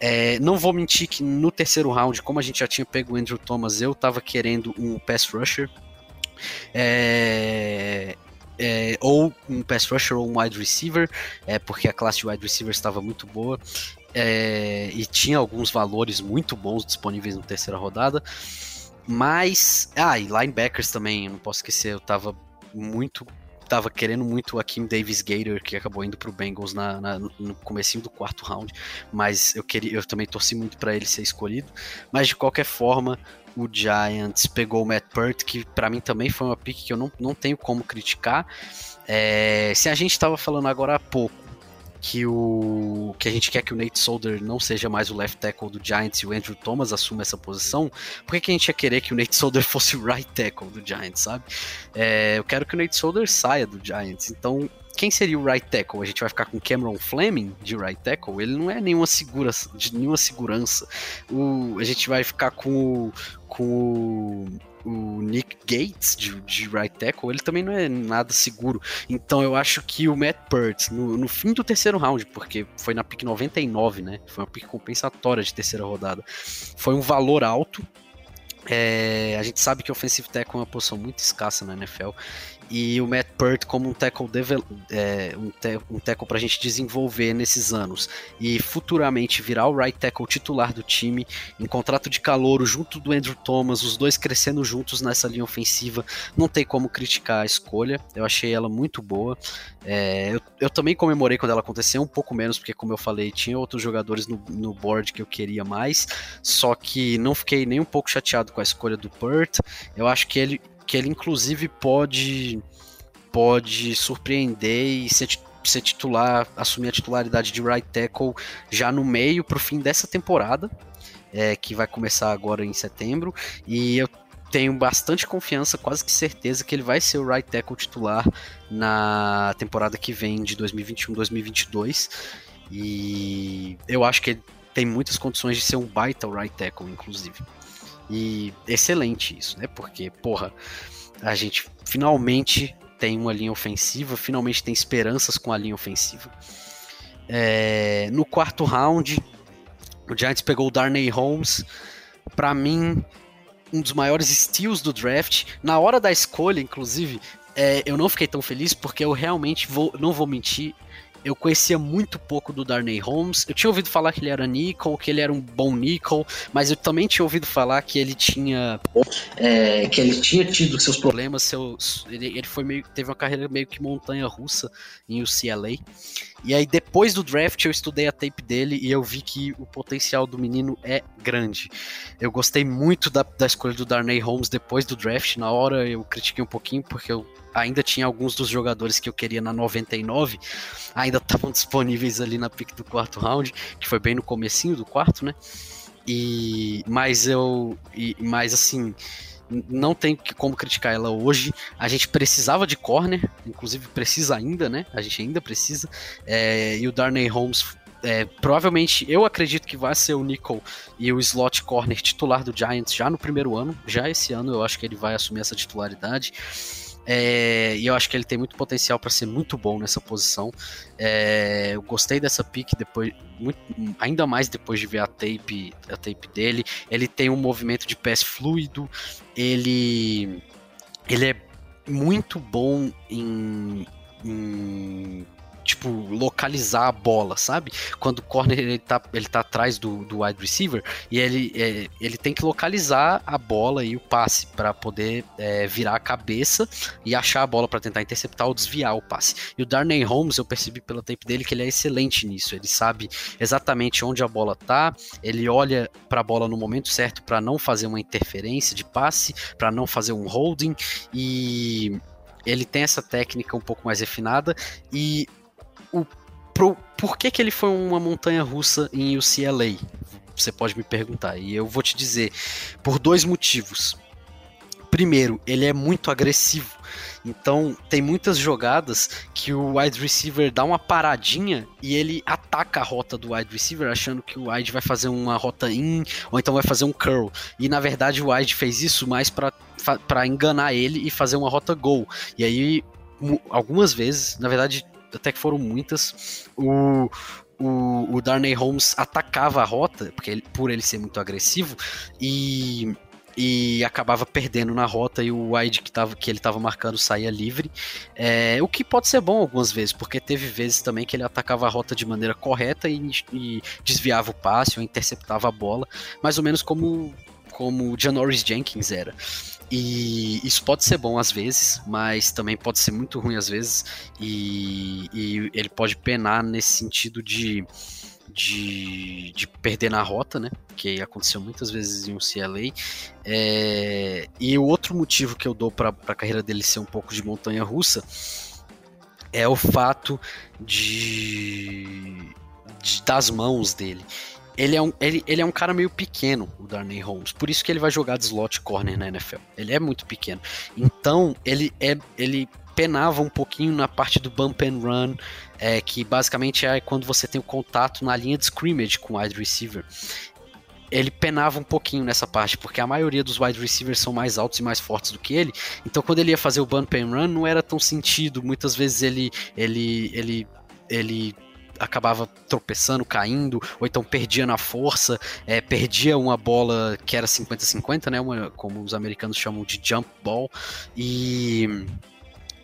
É, não vou mentir que no terceiro round, como a gente já tinha pego o Andrew Thomas, eu tava querendo um pass rusher é, é, ou um pass rusher ou um wide receiver, é, porque a classe de wide receiver estava muito boa é, e tinha alguns valores muito bons disponíveis na terceira rodada. Mas, ah, e linebackers também, não posso esquecer, eu estava muito tava querendo muito o Akim Davis Gator, que acabou indo pro Bengals na, na, no comecinho do quarto round, mas eu queria, eu também torci muito para ele ser escolhido. Mas de qualquer forma, o Giants pegou o Matt Pert, que para mim também foi uma pick que eu não, não tenho como criticar. É, se a gente estava falando agora há pouco que o que a gente quer que o Nate Solder não seja mais o left tackle do Giants e o Andrew Thomas assuma essa posição, por que, que a gente ia querer que o Nate Solder fosse o right tackle do Giants, sabe? É, eu quero que o Nate Solder saia do Giants, então quem seria o right tackle? A gente vai ficar com Cameron Fleming de right tackle? Ele não é nenhuma, segura, de nenhuma segurança. O, a gente vai ficar com, com o Nick Gates de, de right tackle, ele também não é nada seguro. Então eu acho que o Matt Pert, no, no fim do terceiro round, porque foi na pick 99, né? Foi uma pick compensatória de terceira rodada. Foi um valor alto. É, a gente sabe que o offensive tackle é uma posição muito escassa na NFL e o Matt Pert como um tackle, é, um, te um tackle pra gente desenvolver nesses anos. E futuramente virar o right tackle titular do time em contrato de calor junto do Andrew Thomas, os dois crescendo juntos nessa linha ofensiva, não tem como criticar a escolha, eu achei ela muito boa. É, eu, eu, também comemorei quando ela aconteceu, um pouco menos, porque como eu falei, tinha outros jogadores no, no board que eu queria mais, só que não fiquei nem um pouco chateado com a escolha do Pert, eu acho que ele que ele inclusive pode pode surpreender e ser, ser titular, assumir a titularidade de right tackle já no meio para o fim dessa temporada, é, que vai começar agora em setembro, e eu tenho bastante confiança, quase que certeza que ele vai ser o right tackle titular na temporada que vem de 2021-2022. E eu acho que ele tem muitas condições de ser um baita right tackle, inclusive. E excelente isso, né? Porque, porra, a gente finalmente tem uma linha ofensiva, finalmente tem esperanças com a linha ofensiva. É, no quarto round, o Giants pegou o Darnay Holmes. Para mim, um dos maiores steals do draft. Na hora da escolha, inclusive, é, eu não fiquei tão feliz porque eu realmente vou, não vou mentir, eu conhecia muito pouco do Darnay Holmes. Eu tinha ouvido falar que ele era nickel, que ele era um bom nickel, mas eu também tinha ouvido falar que ele tinha é, que ele tinha tido seus problemas, seus, ele, ele foi meio, teve uma carreira meio que montanha russa em UCLA. E aí depois do draft eu estudei a tape dele e eu vi que o potencial do menino é grande. Eu gostei muito da, da escolha do Darnay Holmes depois do draft. Na hora eu critiquei um pouquinho porque eu ainda tinha alguns dos jogadores que eu queria na 99, ainda estavam disponíveis ali na pick do quarto round, que foi bem no comecinho do quarto, né? E mas eu e, mas assim, não tem como criticar ela hoje. A gente precisava de corner, inclusive precisa ainda, né? A gente ainda precisa. É, e o Darnay Holmes é, provavelmente eu acredito que vai ser o Nickel e o slot corner titular do Giants já no primeiro ano. Já esse ano eu acho que ele vai assumir essa titularidade. É, e eu acho que ele tem muito potencial para ser muito bom nessa posição. É, eu gostei dessa pick depois, muito, ainda mais depois de ver a tape, a tape dele. Ele tem um movimento de pés fluido. Ele, ele é muito bom em, em tipo, localizar a bola, sabe? Quando o corner ele tá, ele tá atrás do, do wide receiver e ele, é, ele tem que localizar a bola e o passe para poder é, virar a cabeça e achar a bola para tentar interceptar ou desviar o passe. E o Darnay Holmes, eu percebi pela tape dele que ele é excelente nisso. Ele sabe exatamente onde a bola tá, ele olha para a bola no momento certo para não fazer uma interferência de passe, para não fazer um holding e ele tem essa técnica um pouco mais refinada e o, pro, por que, que ele foi uma montanha russa em UCLA? Você pode me perguntar. E eu vou te dizer por dois motivos. Primeiro, ele é muito agressivo. Então, tem muitas jogadas que o wide receiver dá uma paradinha e ele ataca a rota do wide receiver, achando que o wide vai fazer uma rota in ou então vai fazer um curl. E na verdade, o wide fez isso mais para enganar ele e fazer uma rota go. E aí, algumas vezes, na verdade, até que foram muitas, o, o, o Darnay Holmes atacava a rota, porque ele, por ele ser muito agressivo, e, e acabava perdendo na rota e o wide que, tava, que ele estava marcando saía livre. É, o que pode ser bom algumas vezes, porque teve vezes também que ele atacava a rota de maneira correta e, e desviava o passe ou interceptava a bola, mais ou menos como, como o Janoris Jenkins era. E isso pode ser bom às vezes, mas também pode ser muito ruim às vezes. E, e ele pode penar nesse sentido de, de, de, perder na rota, né? Que aconteceu muitas vezes em um CLA. É, e o outro motivo que eu dou para a carreira dele ser um pouco de montanha russa é o fato de, de das mãos dele ele é, um, ele, ele é um cara meio pequeno, o Darnay Holmes. Por isso que ele vai jogar de slot corner na NFL. Ele é muito pequeno. Então, ele é ele penava um pouquinho na parte do bump and run, é, que basicamente é quando você tem o contato na linha de scrimmage com o wide receiver. Ele penava um pouquinho nessa parte, porque a maioria dos wide receivers são mais altos e mais fortes do que ele. Então, quando ele ia fazer o bump and run, não era tão sentido. Muitas vezes ele, ele, ele, ele acabava tropeçando, caindo, ou então perdia na força, é, perdia uma bola que era 50-50, né? Uma, como os americanos chamam de jump ball. E.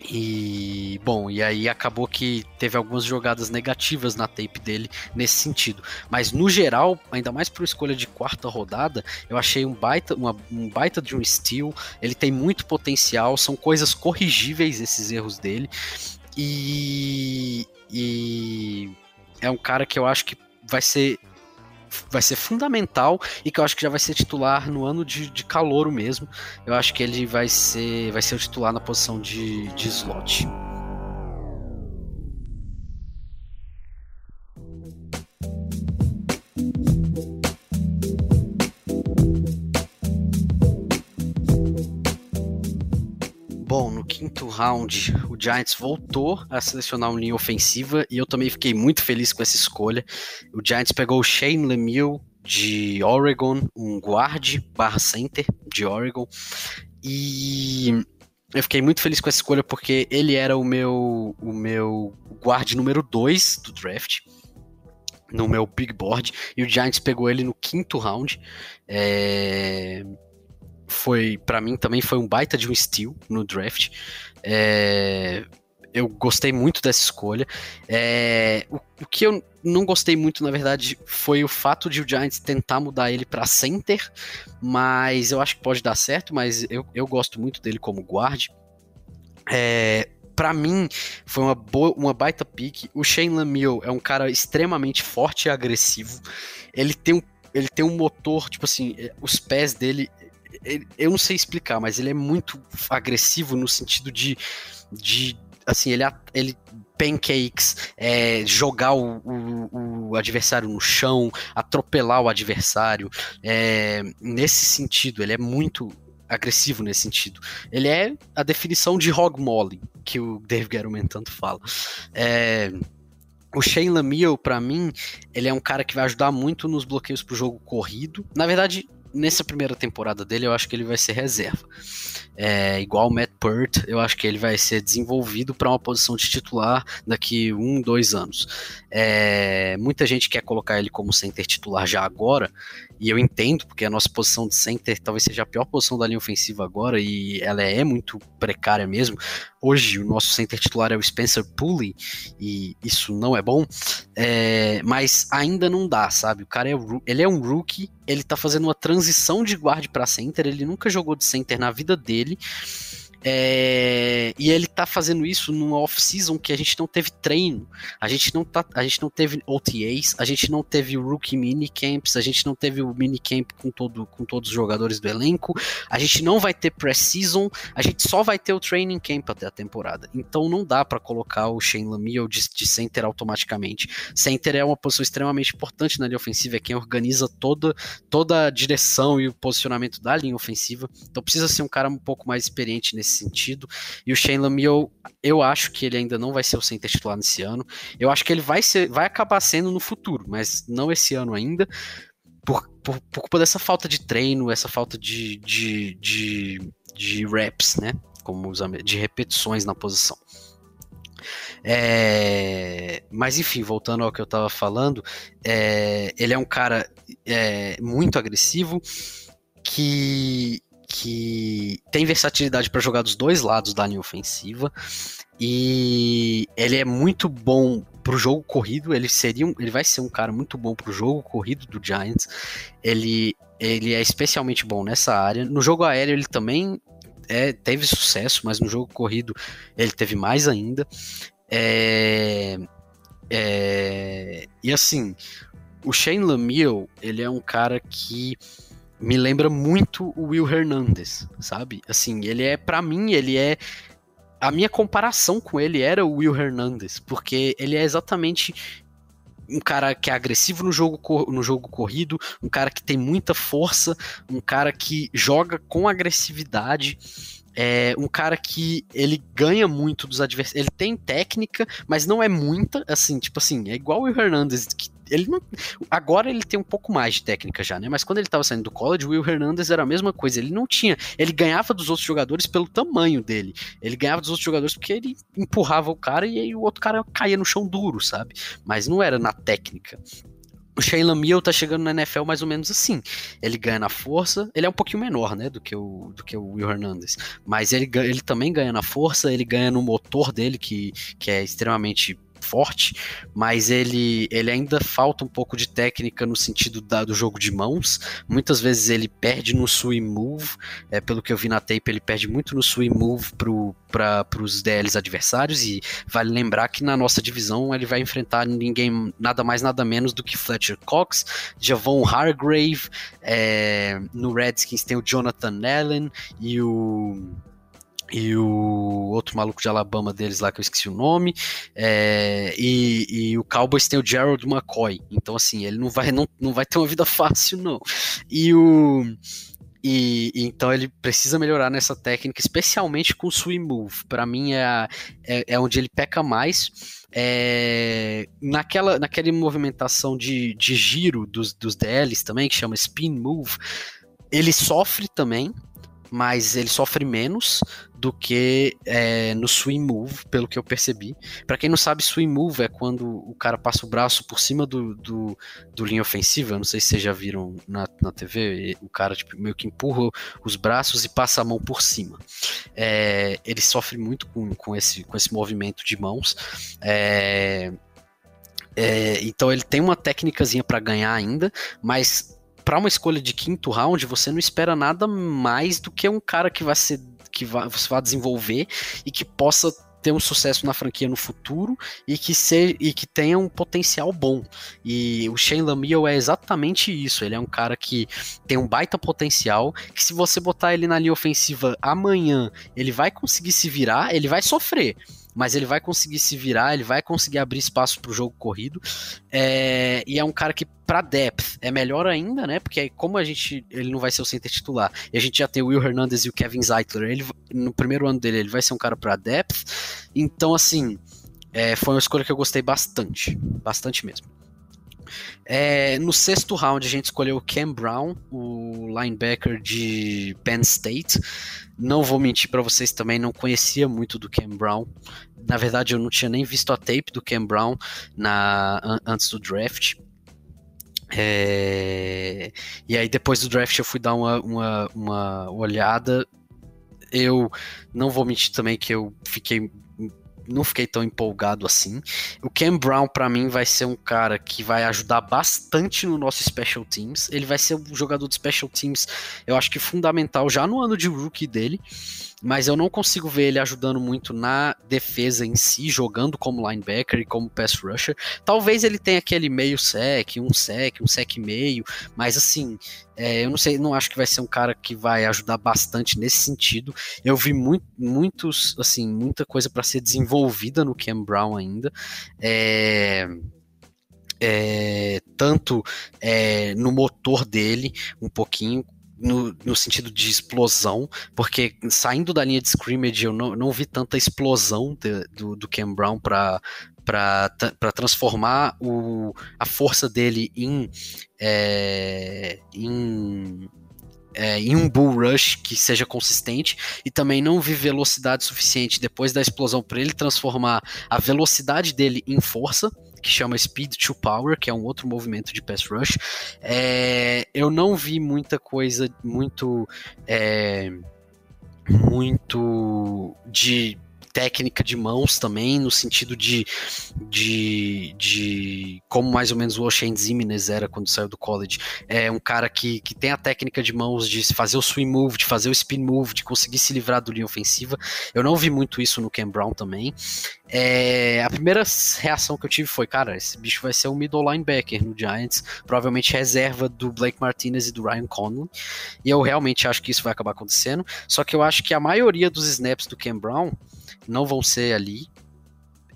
E bom, e aí acabou que teve algumas jogadas negativas na tape dele nesse sentido. Mas no geral, ainda mais por escolha de quarta rodada, eu achei um baita, uma, um baita de um steal. Ele tem muito potencial, são coisas corrigíveis esses erros dele. E, e é um cara que eu acho que vai ser vai ser fundamental e que eu acho que já vai ser titular no ano de, de calouro mesmo. Eu acho que ele vai ser vai ser o titular na posição de, de slot. Bom, no quinto round, o Giants voltou a selecionar uma linha ofensiva e eu também fiquei muito feliz com essa escolha. O Giants pegou o Shane Lemieux de Oregon, um guard barra center de Oregon. E eu fiquei muito feliz com essa escolha porque ele era o meu o meu guard número 2 do draft no meu big board e o Giants pegou ele no quinto round. É foi para mim também foi um baita de um steal no draft. É, eu gostei muito dessa escolha. É, o, o, que eu não gostei muito, na verdade, foi o fato de o Giants tentar mudar ele para center, mas eu acho que pode dar certo, mas eu, eu gosto muito dele como guard. É, para mim, foi uma, boa, uma baita pick. O Shane Lamiel é um cara extremamente forte e agressivo. Ele tem um, ele tem um motor, tipo assim, é, os pés dele. Ele, eu não sei explicar, mas ele é muito agressivo no sentido de, de assim, ele, ele pancakes, é, jogar o, o, o, adversário no chão, atropelar o adversário. É, nesse sentido, ele é muito agressivo nesse sentido. Ele é a definição de hog molly, que o Dave Gettleman tanto fala. É, o Shane Lamiel, para mim, ele é um cara que vai ajudar muito nos bloqueios pro jogo corrido. Na verdade, nessa primeira temporada dele, eu acho que ele vai ser reserva. É, igual o Matt Pert, eu acho que ele vai ser desenvolvido para uma posição de titular daqui um, dois anos. É, muita gente quer colocar ele como center titular já agora, e eu entendo, porque a nossa posição de center talvez seja a pior posição da linha ofensiva agora, e ela é muito precária mesmo. Hoje, o nosso center titular é o Spencer Pulley, e isso não é bom, é, mas ainda não dá, sabe? O cara é, ele é um rookie, ele tá fazendo uma transição de guard para center, ele nunca jogou de center na vida dele. É, e ele tá fazendo isso numa off-season que a gente não teve treino, a gente não, tá, a gente não teve OTAs, a gente não teve rookie minicamps, a gente não teve o minicamp com, todo, com todos os jogadores do elenco, a gente não vai ter pré-season, a gente só vai ter o training camp até a temporada. Então não dá para colocar o Shane Lamiel de, de center automaticamente. Center é uma posição extremamente importante na linha ofensiva, é quem organiza toda, toda a direção e o posicionamento da linha ofensiva. Então precisa ser um cara um pouco mais experiente nesse sentido. E o Shane Lamiel, eu acho que ele ainda não vai ser o center titular nesse ano. Eu acho que ele vai ser, vai acabar sendo no futuro, mas não esse ano ainda. Por, por, por culpa dessa falta de treino, essa falta de, de, de, de reps, né? Como os, de repetições na posição. É, mas enfim, voltando ao que eu estava falando, é, ele é um cara é, muito agressivo que que tem versatilidade para jogar dos dois lados da linha ofensiva e ele é muito bom pro jogo corrido, ele seria um, ele vai ser um cara muito bom pro jogo corrido do Giants. Ele ele é especialmente bom nessa área. No jogo aéreo ele também é, teve sucesso, mas no jogo corrido ele teve mais ainda. É, é, e assim, o Shane Lamiel, ele é um cara que me lembra muito o Will Hernandez, sabe? Assim, ele é, para mim, ele é. A minha comparação com ele era o Will Hernandez, porque ele é exatamente um cara que é agressivo no jogo, no jogo corrido, um cara que tem muita força, um cara que joga com agressividade. É um cara que ele ganha muito dos adversários. Ele tem técnica, mas não é muita, assim, tipo assim, é igual o Hernandez, que ele não, agora ele tem um pouco mais de técnica já, né? Mas quando ele estava saindo do college, o Will Hernandez era a mesma coisa. Ele não tinha, ele ganhava dos outros jogadores pelo tamanho dele. Ele ganhava dos outros jogadores porque ele empurrava o cara e aí o outro cara caía no chão duro, sabe? Mas não era na técnica. O Shane Lamiel tá chegando na NFL mais ou menos assim. Ele ganha na força, ele é um pouquinho menor, né, do que o, do que o Will Hernandez. Mas ele, ele também ganha na força, ele ganha no motor dele, que, que é extremamente forte, mas ele, ele ainda falta um pouco de técnica no sentido da, do jogo de mãos. Muitas vezes ele perde no swing move, é, pelo que eu vi na tape, ele perde muito no swing move para os DLs adversários. E vale lembrar que na nossa divisão ele vai enfrentar ninguém, nada mais, nada menos do que Fletcher Cox, Javon Hargrave. É, no Redskins tem o Jonathan Allen e o e o outro maluco de Alabama deles lá, que eu esqueci o nome, é, e, e, o Cowboys tem o Gerald McCoy, então assim, ele não vai, não, não vai ter uma vida fácil, não. E o... E, e, então ele precisa melhorar nessa técnica, especialmente com o swing move. Para mim é, é, é, onde ele peca mais. É, naquela, naquela movimentação de, de giro dos, dos DLs também, que chama spin move, ele sofre também, mas ele sofre menos do que é, no swing move, pelo que eu percebi. Para quem não sabe, swing move é quando o cara passa o braço por cima do, do, do linha ofensiva. Eu não sei se vocês já viram na, na TV. O cara tipo, meio que empurra os braços e passa a mão por cima. É, ele sofre muito com, com, esse, com esse movimento de mãos. É, é, então ele tem uma técnicazinha para ganhar ainda, mas para uma escolha de quinto round, você não espera nada mais do que um cara que vai ser que vai, você vai desenvolver e que possa ter um sucesso na franquia no futuro e que, ser, e que tenha um potencial bom. E o Shane Lamiel é exatamente isso. Ele é um cara que tem um baita potencial, que se você botar ele na linha ofensiva amanhã, ele vai conseguir se virar, ele vai sofrer mas ele vai conseguir se virar, ele vai conseguir abrir espaço para o jogo corrido. É, e é um cara que, para depth, é melhor ainda, né? Porque como a gente. Ele não vai ser o center titular. E a gente já tem o Will Hernandez e o Kevin Zeitler. Ele, no primeiro ano dele, ele vai ser um cara para depth. Então, assim. É, foi uma escolha que eu gostei bastante. Bastante mesmo. É, no sexto round, a gente escolheu o Cam Brown, o linebacker de Penn State. Não vou mentir para vocês também, não conhecia muito do Cam Brown. Na verdade, eu não tinha nem visto a tape do Cam Brown na, antes do draft. É, e aí, depois do draft, eu fui dar uma, uma, uma olhada. Eu não vou mentir também que eu fiquei não fiquei tão empolgado assim. O Cam Brown, para mim, vai ser um cara que vai ajudar bastante no nosso Special Teams. Ele vai ser um jogador de Special Teams, eu acho que fundamental já no ano de rookie dele mas eu não consigo ver ele ajudando muito na defesa em si, jogando como linebacker e como pass rusher. Talvez ele tenha aquele meio sec, um sec, um sec meio, mas assim, é, eu não sei, não acho que vai ser um cara que vai ajudar bastante nesse sentido. Eu vi muito, muitos, assim, muita coisa para ser desenvolvida no Cam Brown ainda. É, é, tanto é, no motor dele, um pouquinho, no, no, sentido de explosão, porque saindo da linha de scrimmage eu não, não vi tanta explosão de, do, do Cam Brown para para transformar o, a força dele em, é, em é, em um bull rush que seja consistente e também não vi velocidade suficiente depois da explosão para ele transformar a velocidade dele em força que chama Speed to Power, que é um outro movimento de pass rush. É, eu não vi muita coisa muito. É, muito de técnica de mãos também, no sentido de, de, de como mais ou menos o Oshane Zimenez era quando saiu do college. É um cara que, que tem a técnica de mãos de fazer o swing move, de fazer o spin move, de conseguir se livrar do linha ofensiva. Eu não vi muito isso no Cam Brown também. É, a primeira reação que eu tive foi, cara, esse bicho vai ser um middle linebacker no Giants, provavelmente reserva do Blake Martinez e do Ryan Conley, e eu realmente acho que isso vai acabar acontecendo, só que eu acho que a maioria dos snaps do Cam Brown não vão ser ali.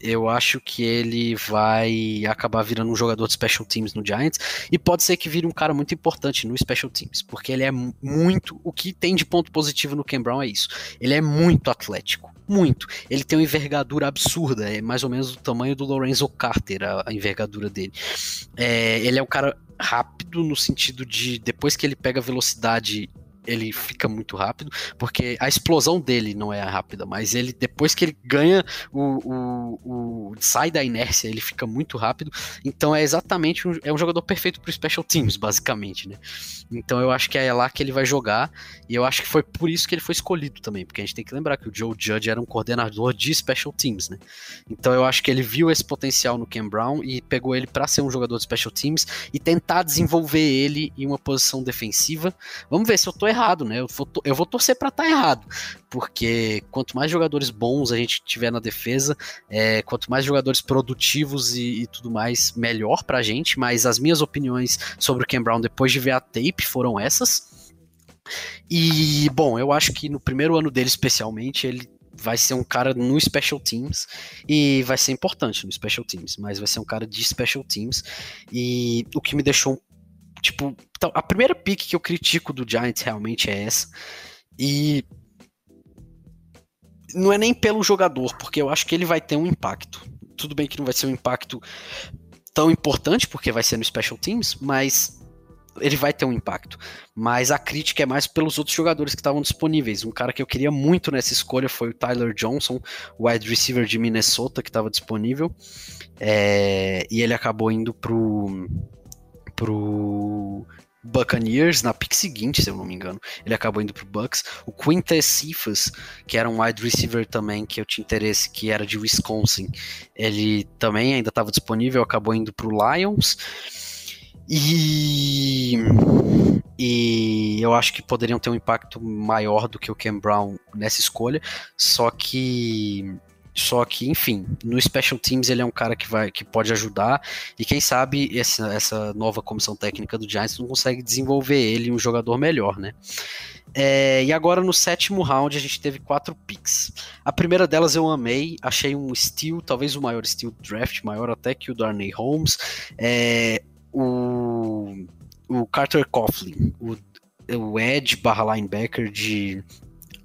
Eu acho que ele vai acabar virando um jogador de special teams no Giants e pode ser que vire um cara muito importante no special teams, porque ele é muito. O que tem de ponto positivo no Ken Brown é isso. Ele é muito atlético, muito. Ele tem uma envergadura absurda, é mais ou menos do tamanho do Lorenzo Carter, a, a envergadura dele. É, ele é um cara rápido no sentido de depois que ele pega velocidade ele fica muito rápido, porque a explosão dele não é rápida, mas ele depois que ele ganha o, o, o sai da inércia, ele fica muito rápido. Então é exatamente um, é um jogador perfeito para special teams, basicamente, né? Então eu acho que é lá que ele vai jogar e eu acho que foi por isso que ele foi escolhido também, porque a gente tem que lembrar que o Joe Judge era um coordenador de special teams, né? Então eu acho que ele viu esse potencial no Ken Brown e pegou ele para ser um jogador de special teams e tentar desenvolver ele em uma posição defensiva. Vamos ver se eu tô errado errado, né? Eu vou, eu vou torcer para estar tá errado, porque quanto mais jogadores bons a gente tiver na defesa, é, quanto mais jogadores produtivos e, e tudo mais, melhor pra gente. Mas as minhas opiniões sobre o Ken Brown depois de ver a tape foram essas. E, bom, eu acho que no primeiro ano dele, especialmente, ele vai ser um cara no Special Teams e vai ser importante no Special Teams, mas vai ser um cara de Special Teams. E o que me deixou Tipo, então, a primeira pick que eu critico do Giants realmente é essa. E não é nem pelo jogador, porque eu acho que ele vai ter um impacto. Tudo bem que não vai ser um impacto tão importante, porque vai ser no Special Teams, mas ele vai ter um impacto. Mas a crítica é mais pelos outros jogadores que estavam disponíveis. Um cara que eu queria muito nessa escolha foi o Tyler Johnson, wide receiver de Minnesota, que estava disponível. É, e ele acabou indo pro, pro Buccaneers na pick seguinte, se eu não me engano. Ele acabou indo pro Bucks. O Quintus Cephas, que era um wide receiver também que eu tinha interesse, que era de Wisconsin, ele também ainda estava disponível, acabou indo pro Lions. E, e eu acho que poderiam ter um impacto maior do que o Cam Brown nessa escolha. Só que só que, enfim, no Special Teams ele é um cara que vai que pode ajudar e quem sabe essa, essa nova comissão técnica do Giants não consegue desenvolver ele um jogador melhor, né? É, e agora no sétimo round a gente teve quatro picks. A primeira delas eu amei, achei um steal, talvez o maior steal do draft, maior até que o Darnay Holmes. É, o, o Carter Coughlin, o, o Edge barra linebacker de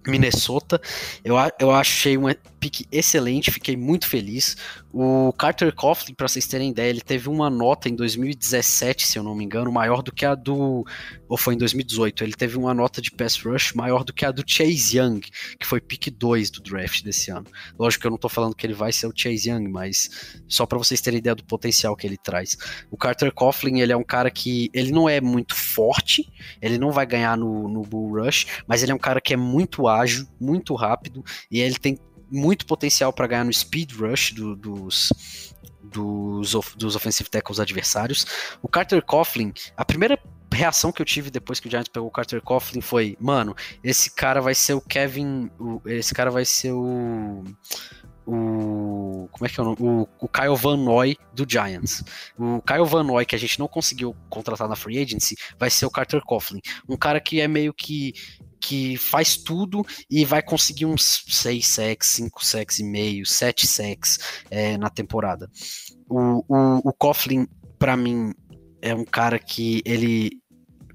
Minnesota. Eu, eu achei um pick excelente, fiquei muito feliz. O Carter Coughlin, para vocês terem ideia, ele teve uma nota em 2017, se eu não me engano, maior do que a do. Ou foi em 2018. Ele teve uma nota de pass rush maior do que a do Chase Young, que foi pick 2 do draft desse ano. Lógico que eu não tô falando que ele vai ser o Chase Young, mas só para vocês terem ideia do potencial que ele traz. O Carter Coughlin, ele é um cara que. Ele não é muito forte, ele não vai ganhar no, no Bull Rush, mas ele é um cara que é muito ágil, muito rápido, e ele tem muito potencial para ganhar no speed rush do, dos, dos, dos offensive tackles adversários. O Carter Coughlin, a primeira reação que eu tive depois que o Giants pegou o Carter Coughlin foi, mano, esse cara vai ser o Kevin, o, esse cara vai ser o o. Como é que é o nome? O, o Kyle Van Noy do Giants. O Kyle Van Noy, que a gente não conseguiu contratar na free agency, vai ser o Carter Coughlin. Um cara que é meio que que faz tudo e vai conseguir uns 6 sacks, 5 sacks e meio, 7 sacks é, na temporada. O, o, o Coughlin, para mim, é um cara que ele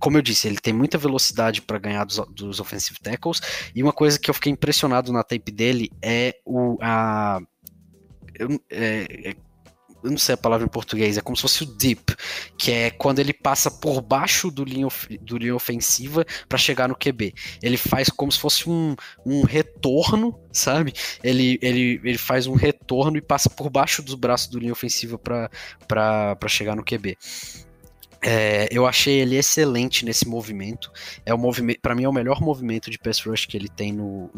como eu disse, ele tem muita velocidade para ganhar dos, dos offensive tackles. E uma coisa que eu fiquei impressionado na tape dele é o a é, é, eu não sei a palavra em português, é como se fosse o dip, que é quando ele passa por baixo do linha, do linha ofensiva para chegar no QB. Ele faz como se fosse um, um retorno, sabe? Ele, ele, ele faz um retorno e passa por baixo dos braços do linha ofensiva para chegar no QB. É, eu achei ele excelente nesse movimento. É o movimento, para mim é o melhor movimento de pass rush que ele tem no,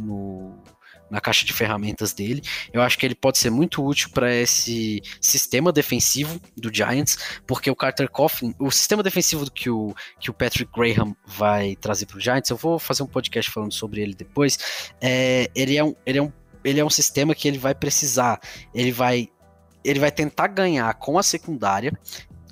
na caixa de ferramentas dele. Eu acho que ele pode ser muito útil para esse sistema defensivo do Giants, porque o Carter Coughlin, o sistema defensivo que o, que o Patrick Graham vai trazer para o Giants, eu vou fazer um podcast falando sobre ele depois. É, ele, é um, ele, é um, ele é um sistema que ele vai precisar, ele vai ele vai tentar ganhar com a secundária,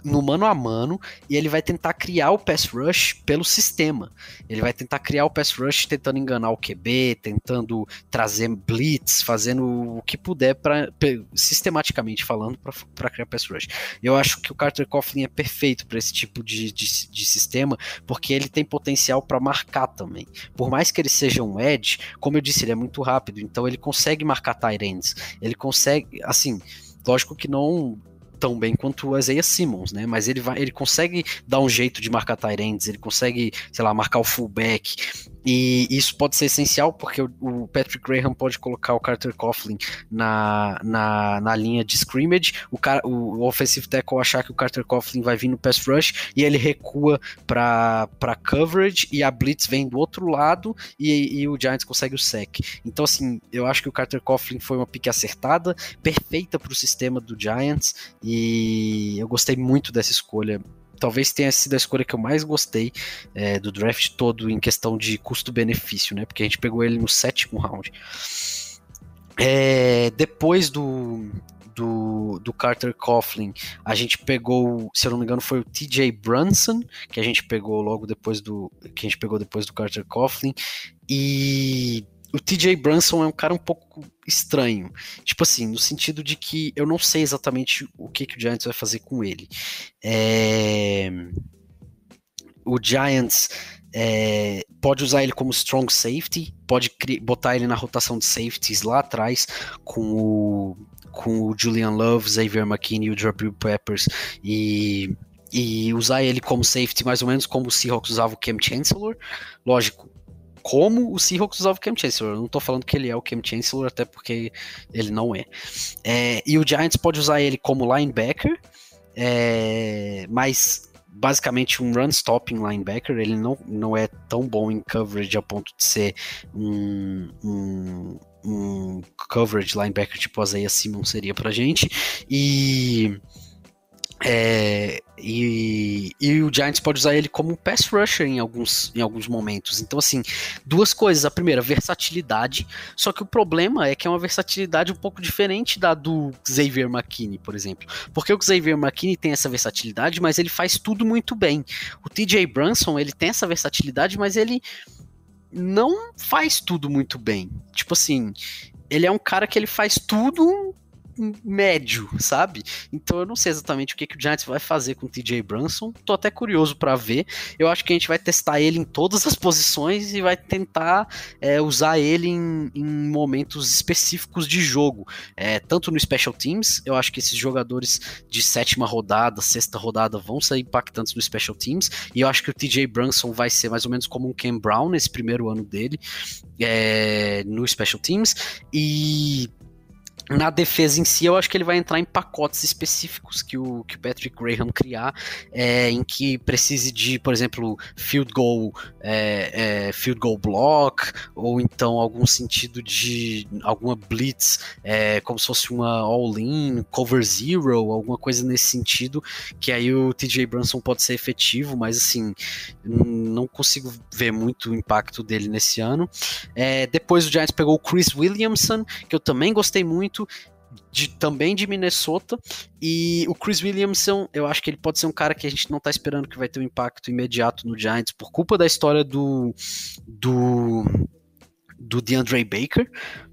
no mano a mano e ele vai tentar criar o pass rush pelo sistema. Ele vai tentar criar o pass rush tentando enganar o QB, tentando trazer blitz, fazendo o que puder para sistematicamente falando para criar pass rush. Eu acho que o Carter Coughlin é perfeito para esse tipo de, de, de, sistema porque ele tem potencial para marcar também. Por mais que ele seja um edge, como eu disse, ele é muito rápido, então ele consegue marcar tight ends. Ele consegue, assim, lógico que não tão bem quanto o Isaiah Simmons, né? Mas ele vai, ele consegue dar um jeito de marcar ends, ele consegue, sei lá, marcar o fullback. E isso pode ser essencial porque o, Patrick Graham pode colocar o Carter Coughlin na, na, na linha de scrimmage, o, cara, o, o offensive tackle achar que o Carter Coughlin vai vir no pass rush e ele recua para coverage e a blitz vem do outro lado e, e o Giants consegue o sec. Então assim, eu acho que o Carter Coughlin foi uma pique acertada, perfeita para o sistema do Giants e eu gostei muito dessa escolha talvez tenha sido a escolha que eu mais gostei é, do draft todo em questão de custo-benefício, né? Porque a gente pegou ele no sétimo round. É, depois do, do, do, Carter Coughlin, a gente pegou, se eu não me engano, foi o TJ Brunson, que a gente pegou logo depois do. Que a gente pegou depois do Carter Coughlin. E o TJ Brunson é um cara um pouco estranho. Tipo assim, no sentido de que eu não sei exatamente o que, que o Giants vai fazer com ele. É... O Giants é... pode usar ele como strong safety, pode botar ele na rotação de safeties lá atrás com o, com o Julian Love, Xavier McKinney, o Jabril Peppers e e usar ele como safety mais ou menos como o Seahawks usava o Cam Chancellor. Lógico, como o Seahawks usava o Cam Chancellor. Eu não tô falando que ele é o Cam Chancellor, até porque ele não é. é e o Giants pode usar ele como linebacker, é, mas basicamente um run stopping linebacker. Ele não, não é tão bom em coverage a ponto de ser um, um, um coverage linebacker tipo Isaiah Simmons seria pra gente. E é, e, e, o Giants pode usar ele como pass rusher em alguns, em alguns momentos. Então, assim, duas coisas. A primeira, versatilidade. Só que o problema é que é uma versatilidade um pouco diferente da do Xavier McKinney, por exemplo. Porque o Xavier McKinney tem essa versatilidade, mas ele faz tudo muito bem. O TJ Brunson, ele tem essa versatilidade, mas ele não faz tudo muito bem. Tipo assim, ele é um cara que ele faz tudo médio, sabe? Então eu não sei exatamente o que, que o Giants vai fazer com o TJ Brunson. Tô até curioso para ver. Eu acho que a gente vai testar ele em todas as posições e vai tentar é, usar ele em, em, momentos específicos de jogo. É, tanto no Special Teams, eu acho que esses jogadores de sétima rodada, sexta rodada vão ser impactantes no Special Teams. E eu acho que o TJ Brunson vai ser mais ou menos como um Ken Brown nesse primeiro ano dele é, no Special Teams. E na defesa em si, eu acho que ele vai entrar em pacotes específicos que o, que o Patrick Graham criar, é, em que precise de, por exemplo, field goal, é, é, field goal block, ou então algum sentido de alguma blitz, é, como se fosse uma all-in, cover zero, alguma coisa nesse sentido, que aí o TJ Brunson pode ser efetivo, mas assim, não consigo ver muito o impacto dele nesse ano. É, depois o Giants pegou o Chris Williamson, que eu também gostei muito de, também de Minnesota. E o Chris Williamson, eu acho que ele pode ser um cara que a gente não tá esperando que vai ter um impacto imediato no Giants por culpa da história do. do. do DeAndre Baker.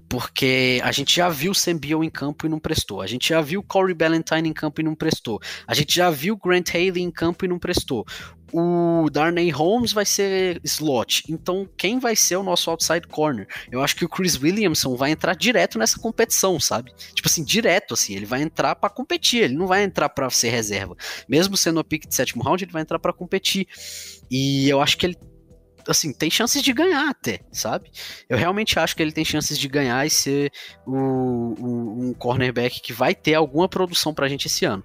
Porque a gente já viu Beal em campo e não prestou. A gente já viu Corey Ballantyne em campo e não prestou. A gente já viu Grant Haley em campo e não prestou o Darnay Holmes vai ser slot. Então, quem vai ser o nosso outside corner? Eu acho que o Chris Williamson vai entrar direto nessa competição, sabe? Tipo assim, direto assim, ele vai entrar para competir, ele não vai entrar para ser reserva. Mesmo sendo o pick de sétimo round, ele vai entrar para competir. E eu acho que ele assim, tem chances de ganhar até, sabe? Eu realmente acho que ele tem chances de ganhar e ser o, o, um cornerback que vai ter alguma produção pra gente esse ano.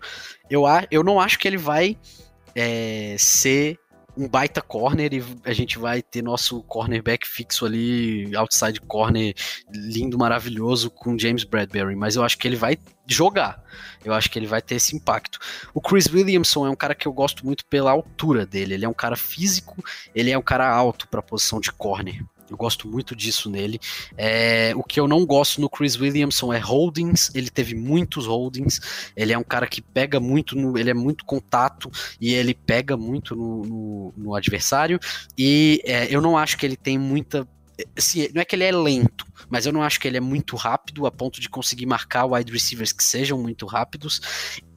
Eu, eu não acho que ele vai é, ser um baita corner e a gente vai ter nosso cornerback fixo ali, outside corner lindo, maravilhoso com James Bradbury, mas eu acho que ele vai jogar. Eu acho que ele vai ter esse impacto. O Chris Williamson é um cara que eu gosto muito pela altura dele. Ele é um cara físico, ele é um cara alto para a posição de corner. Eu gosto muito disso nele. É, o que eu não gosto no Chris Williamson é holdings. Ele teve muitos holdings. Ele é um cara que pega muito, no, ele é muito contato e ele pega muito no, no, no adversário. E é, eu não acho que ele tem muita Assim, não é que ele é lento, mas eu não acho que ele é muito rápido a ponto de conseguir marcar wide receivers que sejam muito rápidos.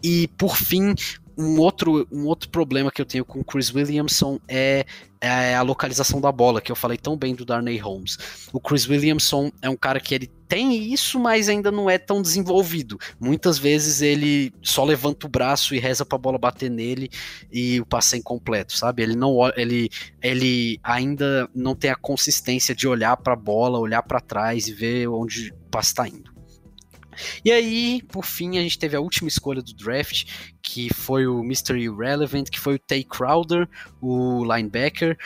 E por fim, um outro, um outro problema que eu tenho com o Chris Williamson é, é, a localização da bola, que eu falei tão bem do Darnay Holmes. O Chris Williamson é um cara que ele tem isso, mas ainda não é tão desenvolvido. Muitas vezes ele só levanta o braço e reza para a bola bater nele e o passe é incompleto, sabe? Ele não ele, ele ainda não tem a consistência de olhar para a bola, olhar para trás e ver onde o passe está indo. E aí, por fim, a gente teve a última escolha do draft, que foi o Mr. Irrelevant, que foi o Tay Crowder, o linebacker.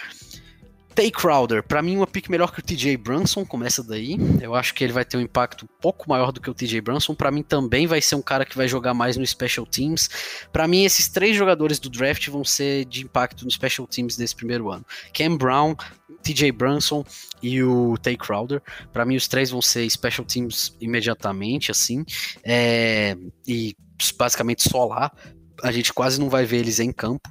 Tay Crowder, para mim, uma pick melhor que o TJ Brunson, começa daí. Eu acho que ele vai ter um impacto um pouco maior do que o TJ Brunson. Para mim, também vai ser um cara que vai jogar mais no Special Teams. Para mim, esses três jogadores do draft vão ser de impacto no Special Teams desse primeiro ano: Cam Brown, TJ Brunson e o Tay Crowder. Para mim, os três vão ser Special Teams imediatamente, assim. É, e basicamente só lá. A gente quase não vai ver eles em campo.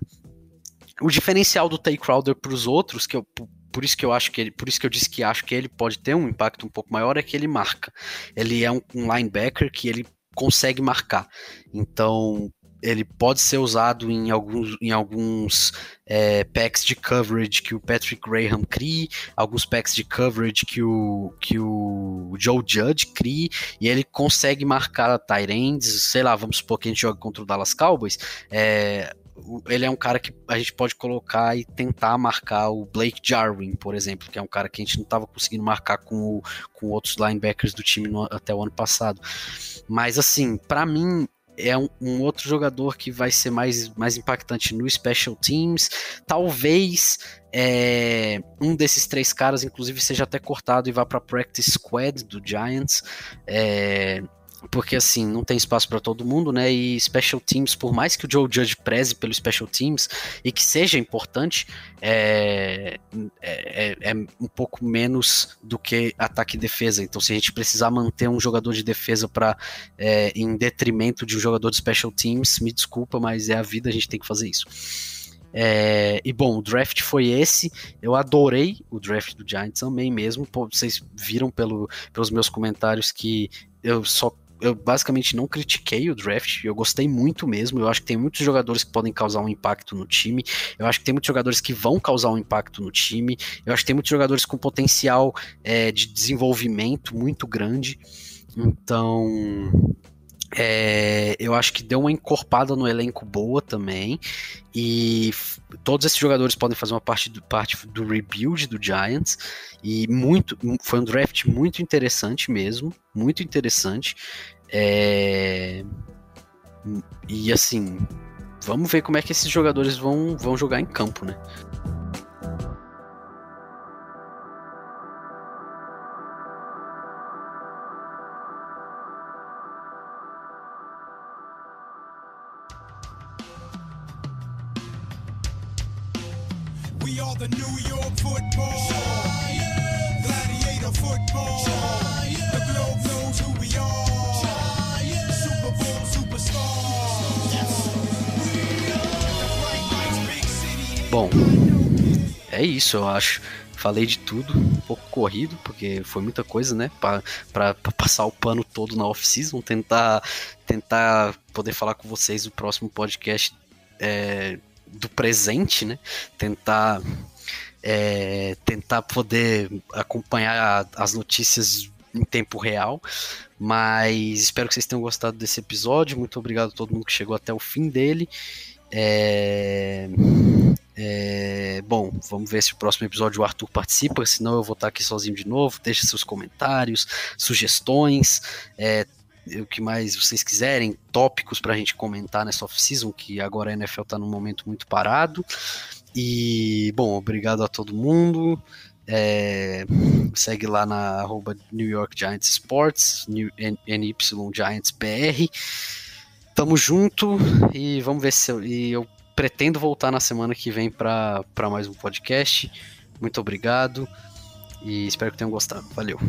O diferencial do Tay Crowder para os outros, que eu, por isso que eu acho que ele, por isso que eu disse que acho que ele pode ter um impacto um pouco maior, é que ele marca. Ele é um, um linebacker que ele consegue marcar. Então, ele pode ser usado em alguns, em alguns é, packs de coverage que o Patrick Graham crie, alguns packs de coverage que o, que o Joe Judge crie, e ele consegue marcar tight ends, sei lá, vamos supor que a gente joga contra o Dallas Cowboys, é, ele é um cara que a gente pode colocar e tentar marcar o Blake Jarwin, por exemplo, que é um cara que a gente não estava conseguindo marcar com, o, com outros linebackers do time no, até o ano passado. Mas assim, para mim é um, um, outro jogador que vai ser mais, mais impactante no Special Teams. Talvez é, um desses três caras, inclusive, seja até cortado e vá para Practice Squad do Giants. É, porque assim, não tem espaço para todo mundo, né? E special teams, por mais que o Joe Judge preze pelo special teams e que seja importante, é, é, é, é, um pouco menos do que ataque e defesa. Então, se a gente precisar manter um jogador de defesa para é, em detrimento de um jogador de special teams, me desculpa, mas é a vida, a gente tem que fazer isso. É, e bom, o draft foi esse. Eu adorei o draft do Giants também mesmo. Pô, vocês viram pelo, pelos meus comentários que eu só eu basicamente não critiquei o draft, eu gostei muito mesmo. Eu acho que tem muitos jogadores que podem causar um impacto no time. Eu acho que tem muitos jogadores que vão causar um impacto no time. Eu acho que tem muitos jogadores com potencial é, de desenvolvimento muito grande. Então, é, eu acho que deu uma encorpada no elenco boa também. E todos esses jogadores podem fazer uma parte do, parte do rebuild do Giants. E muito foi um draft muito interessante mesmo. Muito interessante. É, e assim, vamos ver como é que esses jogadores vão, vão jogar em campo, né? The New York football. Giants. Gladiator football. Giants. The globe knows who we are. Bom, é isso, eu acho. Falei de tudo, um pouco corrido, porque foi muita coisa, né? Para passar o pano todo na off-season, tentar, tentar poder falar com vocês no próximo podcast é, do presente, né? Tentar é, tentar poder acompanhar as notícias em tempo real. Mas espero que vocês tenham gostado desse episódio. Muito obrigado a todo mundo que chegou até o fim dele. É, é, bom, vamos ver se o próximo episódio o Arthur participa, senão eu vou estar aqui sozinho de novo. Deixe seus comentários, sugestões, é, o que mais vocês quiserem, tópicos para a gente comentar nessa off-season, que agora a NFL está num momento muito parado. E, bom, obrigado a todo mundo. É, segue lá na arroba New York Giants Sports, NY Giants BR. Tamo junto e vamos ver se eu, e eu pretendo voltar na semana que vem para mais um podcast. Muito obrigado e espero que tenham gostado. Valeu.